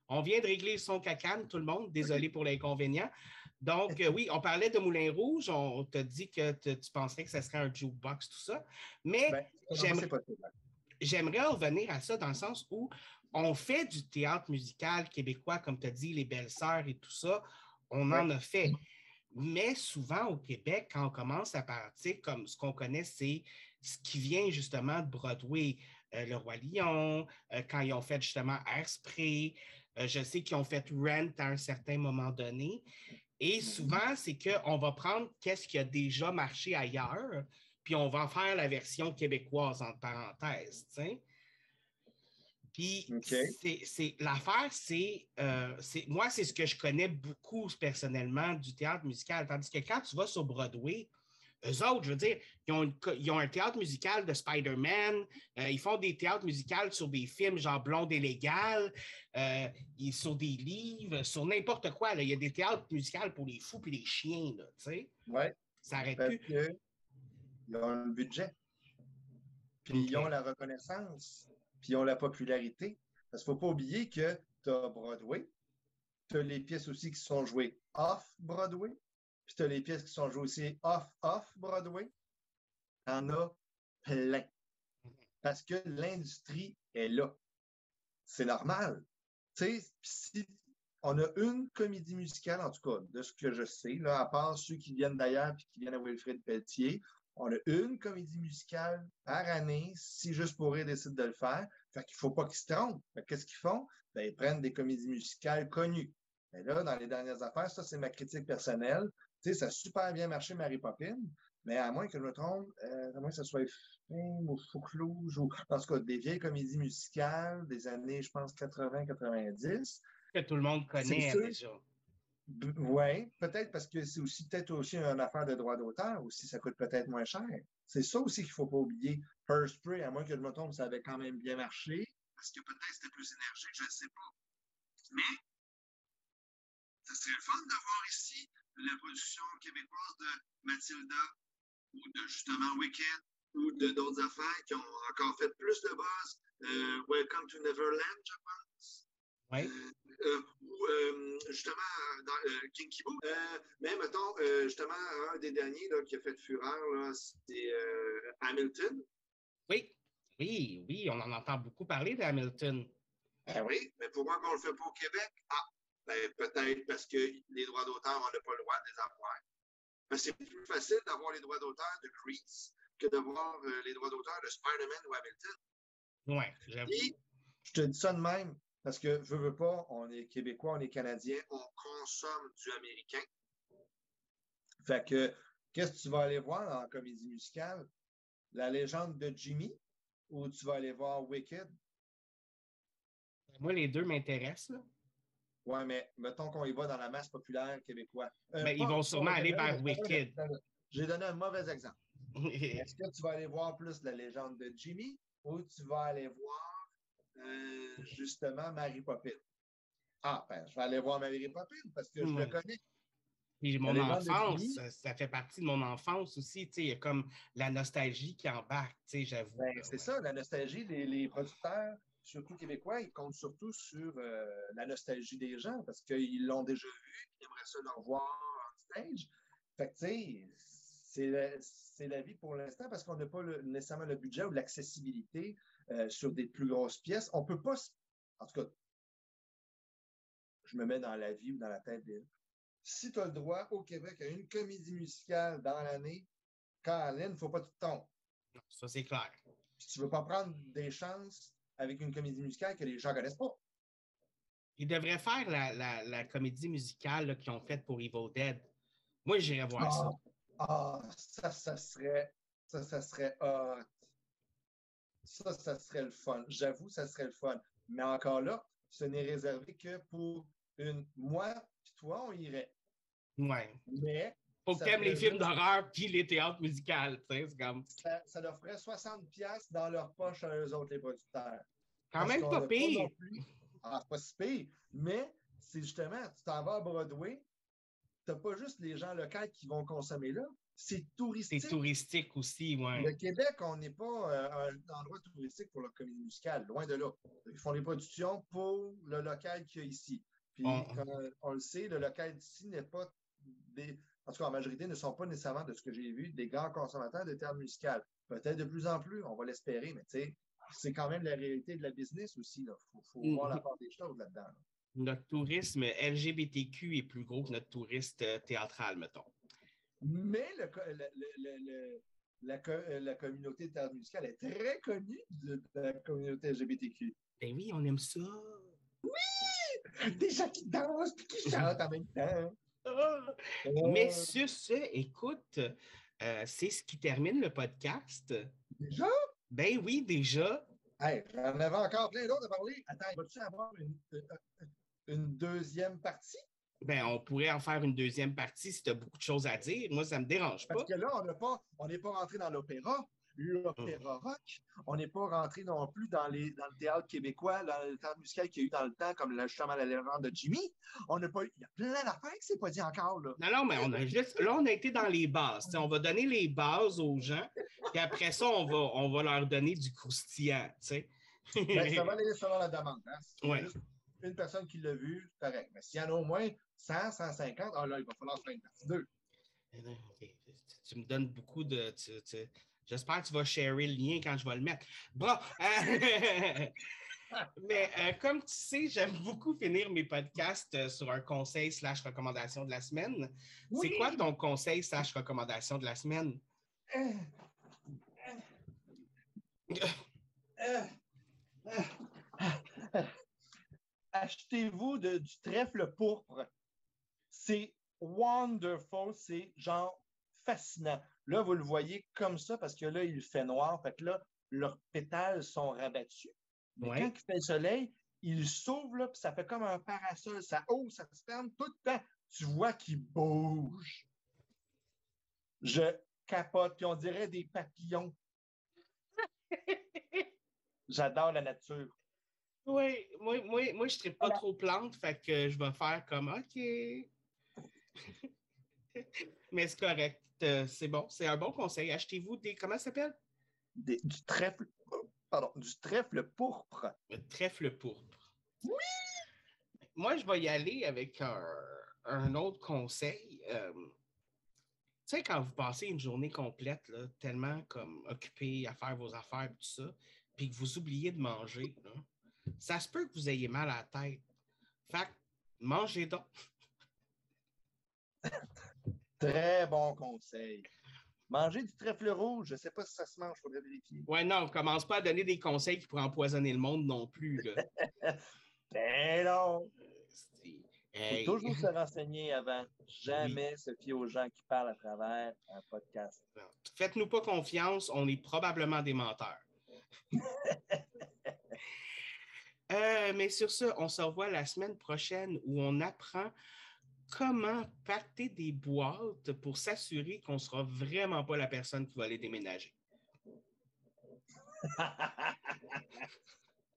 On vient de régler son cacane, tout le monde. Désolé pour l'inconvénient. Donc, euh, oui, on parlait de Moulin Rouge. On t'a dit que tu penserais que ce serait un jukebox, tout ça. Mais ben, j'aimerais revenir à ça dans le sens où on fait du théâtre musical québécois, comme tu as dit, les belles-sœurs et tout ça. On en a fait. Mais souvent au Québec, quand on commence à partir, comme ce qu'on connaît, c'est ce qui vient justement de Broadway. Euh, le Roi Lion, euh, quand ils ont fait justement Airspray, je sais qu'ils ont fait Rent à un certain moment donné. Et souvent, c'est qu'on va prendre qu'est-ce qui a déjà marché ailleurs, puis on va faire la version québécoise, entre parenthèses. Puis c'est l'affaire, euh, c'est moi, c'est ce que je connais beaucoup personnellement du théâtre musical. Tandis que quand tu vas sur Broadway, eux autres, je veux dire, ils ont, un théâtre musical de Spider-Man, euh, ils font des théâtres musicaux sur des films genre Blonde et Légal, euh, sur des livres, sur n'importe quoi. Il y a des théâtres musicaux pour les fous et les chiens, tu sais. Oui. Ça arrête plus. ils ont le budget. Puis ils ont la reconnaissance. Puis ont la popularité. Parce qu'il ne faut pas oublier que tu as Broadway, tu as les pièces aussi qui sont jouées off-Broadway, puis tu as les pièces qui sont jouées aussi off-off Broadway. en a plein. Parce que l'industrie est là. C'est normal. Tu sais, si on a une comédie musicale, en tout cas, de ce que je sais, là, à part ceux qui viennent d'ailleurs et qui viennent à Wilfrid Pelletier, on a une comédie musicale par année, si juste pour rire décide de le faire. Fait qu'il ne faut pas qu'ils se trompent. Qu'est-ce qu'ils font? Ben, ils prennent des comédies musicales connues. Et là, dans les dernières affaires, ça, c'est ma critique personnelle ça a super bien marché, Mary Poppins, mais à moins que je me trompe, euh, à moins que ce soit Film ou Fouclouge, ou en tout cas des vieilles comédies musicales des années, je pense, 80-90. Que tout le monde connaît déjà. Oui, peut-être parce que c'est aussi peut-être aussi une affaire de droit d'auteur aussi, ça coûte peut-être moins cher. C'est ça aussi qu'il ne faut pas oublier. Spray, à moins que je me trompe, ça avait quand même bien marché. Parce que peut-être c'était plus énergique, je ne sais pas. Mais ça serait le fun de voir ici la production québécoise de Mathilda ou de justement Wicked ou de d'autres affaires qui ont encore fait plus de buzz. Euh, Welcome to Neverland, je pense. Oui. Euh, euh, ou justement dans Kinky Boo. mais mettons, justement, un des derniers là, qui a fait fureur, c'est Hamilton. Oui, oui, oui, on en entend beaucoup parler d'Hamilton. Ah oui, mais pourquoi on ne le fait pas au Québec? Ah, ben, peut-être parce que les droits d'auteur, on n'a pas le droit de les avoir. c'est plus facile d'avoir les droits d'auteur de Grease que d'avoir euh, les droits d'auteur de Spider-Man ou Hamilton. Oui, j'avoue. je te dis ça de même, parce que je veux pas, on est Québécois, on est Canadiens, on consomme du américain. Fait que, qu'est-ce que tu vas aller voir dans la comédie musicale? La légende de Jimmy? Ou tu vas aller voir Wicked? Moi, les deux m'intéressent. Oui, mais mettons qu'on y va dans la masse populaire québécoise. Euh, mais ils vont sûrement aller vers Wicked. J'ai donné un mauvais exemple. Est-ce que tu vas aller voir plus la légende de Jimmy? Ou tu vas aller voir euh, justement Mary Poppins? Ah, ben, je vais aller voir Mary Poppins parce que je le connais. Puis mon enfance, ça, fait partie de mon enfance aussi. Il y a comme la nostalgie qui embarque, j'avoue. Ben, c'est ça, la nostalgie. des les producteurs surtout québécois, ils comptent surtout sur euh, la nostalgie des gens parce qu'ils l'ont déjà vu, ils aimeraient ça le revoir en stage. Fait que, tu sais, c'est la, vie pour l'instant parce qu'on n'a pas nécessairement le budget ou l'accessibilité euh, sur des plus grosses pièces. On ne peut pas, en tout cas, je me mets dans la vie ou dans la tête des. Si tu as le droit au Québec à une comédie musicale dans l'année, Caroline, il ne faut pas que tu tombes. Ça, c'est clair. Tu ne veux pas prendre des chances avec une comédie musicale que les gens ne connaissent pas. Ils devraient faire la, comédie musicale qu'ils ont faite pour Evil Dead. Moi, j'irais voir ça. Ah, ça, ça serait. Ça, ça serait hot. Ça, ça serait le fun. J'avoue, ça serait le fun. Mais encore là, ce n'est réservé que pour une. Moi, puis toi, on irait. Ouais. Mais Faut que les films d'horreur puis les théâtres musicaux. tu sais, comme Ça, ça leur ferait 60$ dans leur poche à eux autres, les producteurs. quand Parce même qu'on pas pire. plus- Ah, pas si pire. Mais c'est justement, tu t'en vas à Broadway, t'as pas juste les gens locaux qui vont consommer là, c'est C'est touristique. touristique aussi, ouais. Le Québec, on n'est pas euh, un endroit touristique pour la comédie musicale, loin de là. Ils font des productions pour le local qu'il y a ici. Puis, On- comme on le sait, le local d'ici n'est pas des. En tout cas, en majorité, ne sont pas nécessairement, de ce que j'ai vu, des grands consommateurs de théâtre musical. Peut-être de plus en plus, on va l'espérer, mais tu sais, c'est quand même la réalité de la business aussi. Il faut, faut Mhm. voir la part des choses là-dedans. là. Notre tourisme LGBTQ est plus gros que notre touriste euh, théâtral, mettons. Mais le le- la, euh, la communauté de théâtre musical est très connue de, la communauté LGBTQ. Ben oui, on aime ça. Des gens qui dansent et qui chantent en même temps. Mais Euh, sur ce, écoute, euh, c'est ce qui termine le podcast. Déjà? Ben oui, déjà. Hey, j'en avais encore plein d'autres à parler. Attends, vas-tu avoir une, euh, une deuxième partie? Ben, on pourrait en faire une deuxième partie si tu as beaucoup de choses à dire. Moi, ça me dérange pas. Parce que là, on n'a pas, n'est pas rentré dans l'opéra, l'opéra rock. On n'est pas rentré non plus dans, les, dans le théâtre québécois, dans le théâtre musical qu'il y a eu dans le temps, comme justement la légende de Jimmy. On n'a pas. Il y a plein d'affaires qui ne pas dit encore. Là. Non, non, mais on a juste. Là, on a été dans les bases. T'sais, on va donner les bases aux gens, puis après ça, on va, on va leur donner du croustillant. tu sais. Ben, ça va aller selon la demande. Hein. Juste une personne qui l'a vu, c'est correct. Mais s'il y en a au moins 100, 150, ah là, il va falloir faire une partie 2. Ok, Tu me donnes beaucoup de. tu- tu- J'espère que tu vas sharer le lien quand je vais le mettre. Bon, euh, mais euh, comme tu sais, j'aime beaucoup finir mes podcasts euh, sur un conseil slash recommandation de la semaine. C'est quoi ton conseil slash recommandation de la semaine? Euh, euh, euh, euh, Achetez-vous de- du trèfle pourpre? C'est wonderful, c'est genre fascinant. Là, vous le voyez comme ça parce que là, il fait noir. Fait que là, leurs pétales sont rabattus. Mais Ouais. quand il fait le soleil, il s'ouvre, là, puis ça fait comme un parasol. Ça ouvre, ça se ferme tout le temps. Tu vois qu'il bouge. Je capote, puis on dirait des papillons. J'adore la nature. Oui, moi, moi, moi je ne pas Voilà. trop plante, fait que je vais faire comme OK. Mais c'est correct. euh, C'est bon, c'est un bon conseil. Achetez-vous des. Comment ça s'appelle? Des- du trèfle, pardon, du trèfle pourpre. Le trèfle pourpre. Moi, je vais y aller avec un, un autre conseil. Euh, tu sais, quand vous passez une journée complète, là, tellement comme occupé à faire vos affaires et tout ça, puis que vous oubliez de manger, là, ça se peut que vous ayez mal à la tête. Fait que mangez donc. Très bon conseil. Manger du trèfle rouge, je ne sais pas si ça se mange, il faudrait vérifier. Ouais, non, on commence pas à donner des conseils qui pourraient empoisonner le monde non plus. Là. Mais non! Hey. faut toujours se renseigner avant. Jamais se fier aux gens qui parlent à travers un podcast. Faites-nous pas confiance, on est probablement des menteurs. Euh, mais sur ce, on se revoit la semaine prochaine où on apprend comment pacter des boîtes pour s'assurer qu'on ne sera vraiment pas la personne qui va les déménager.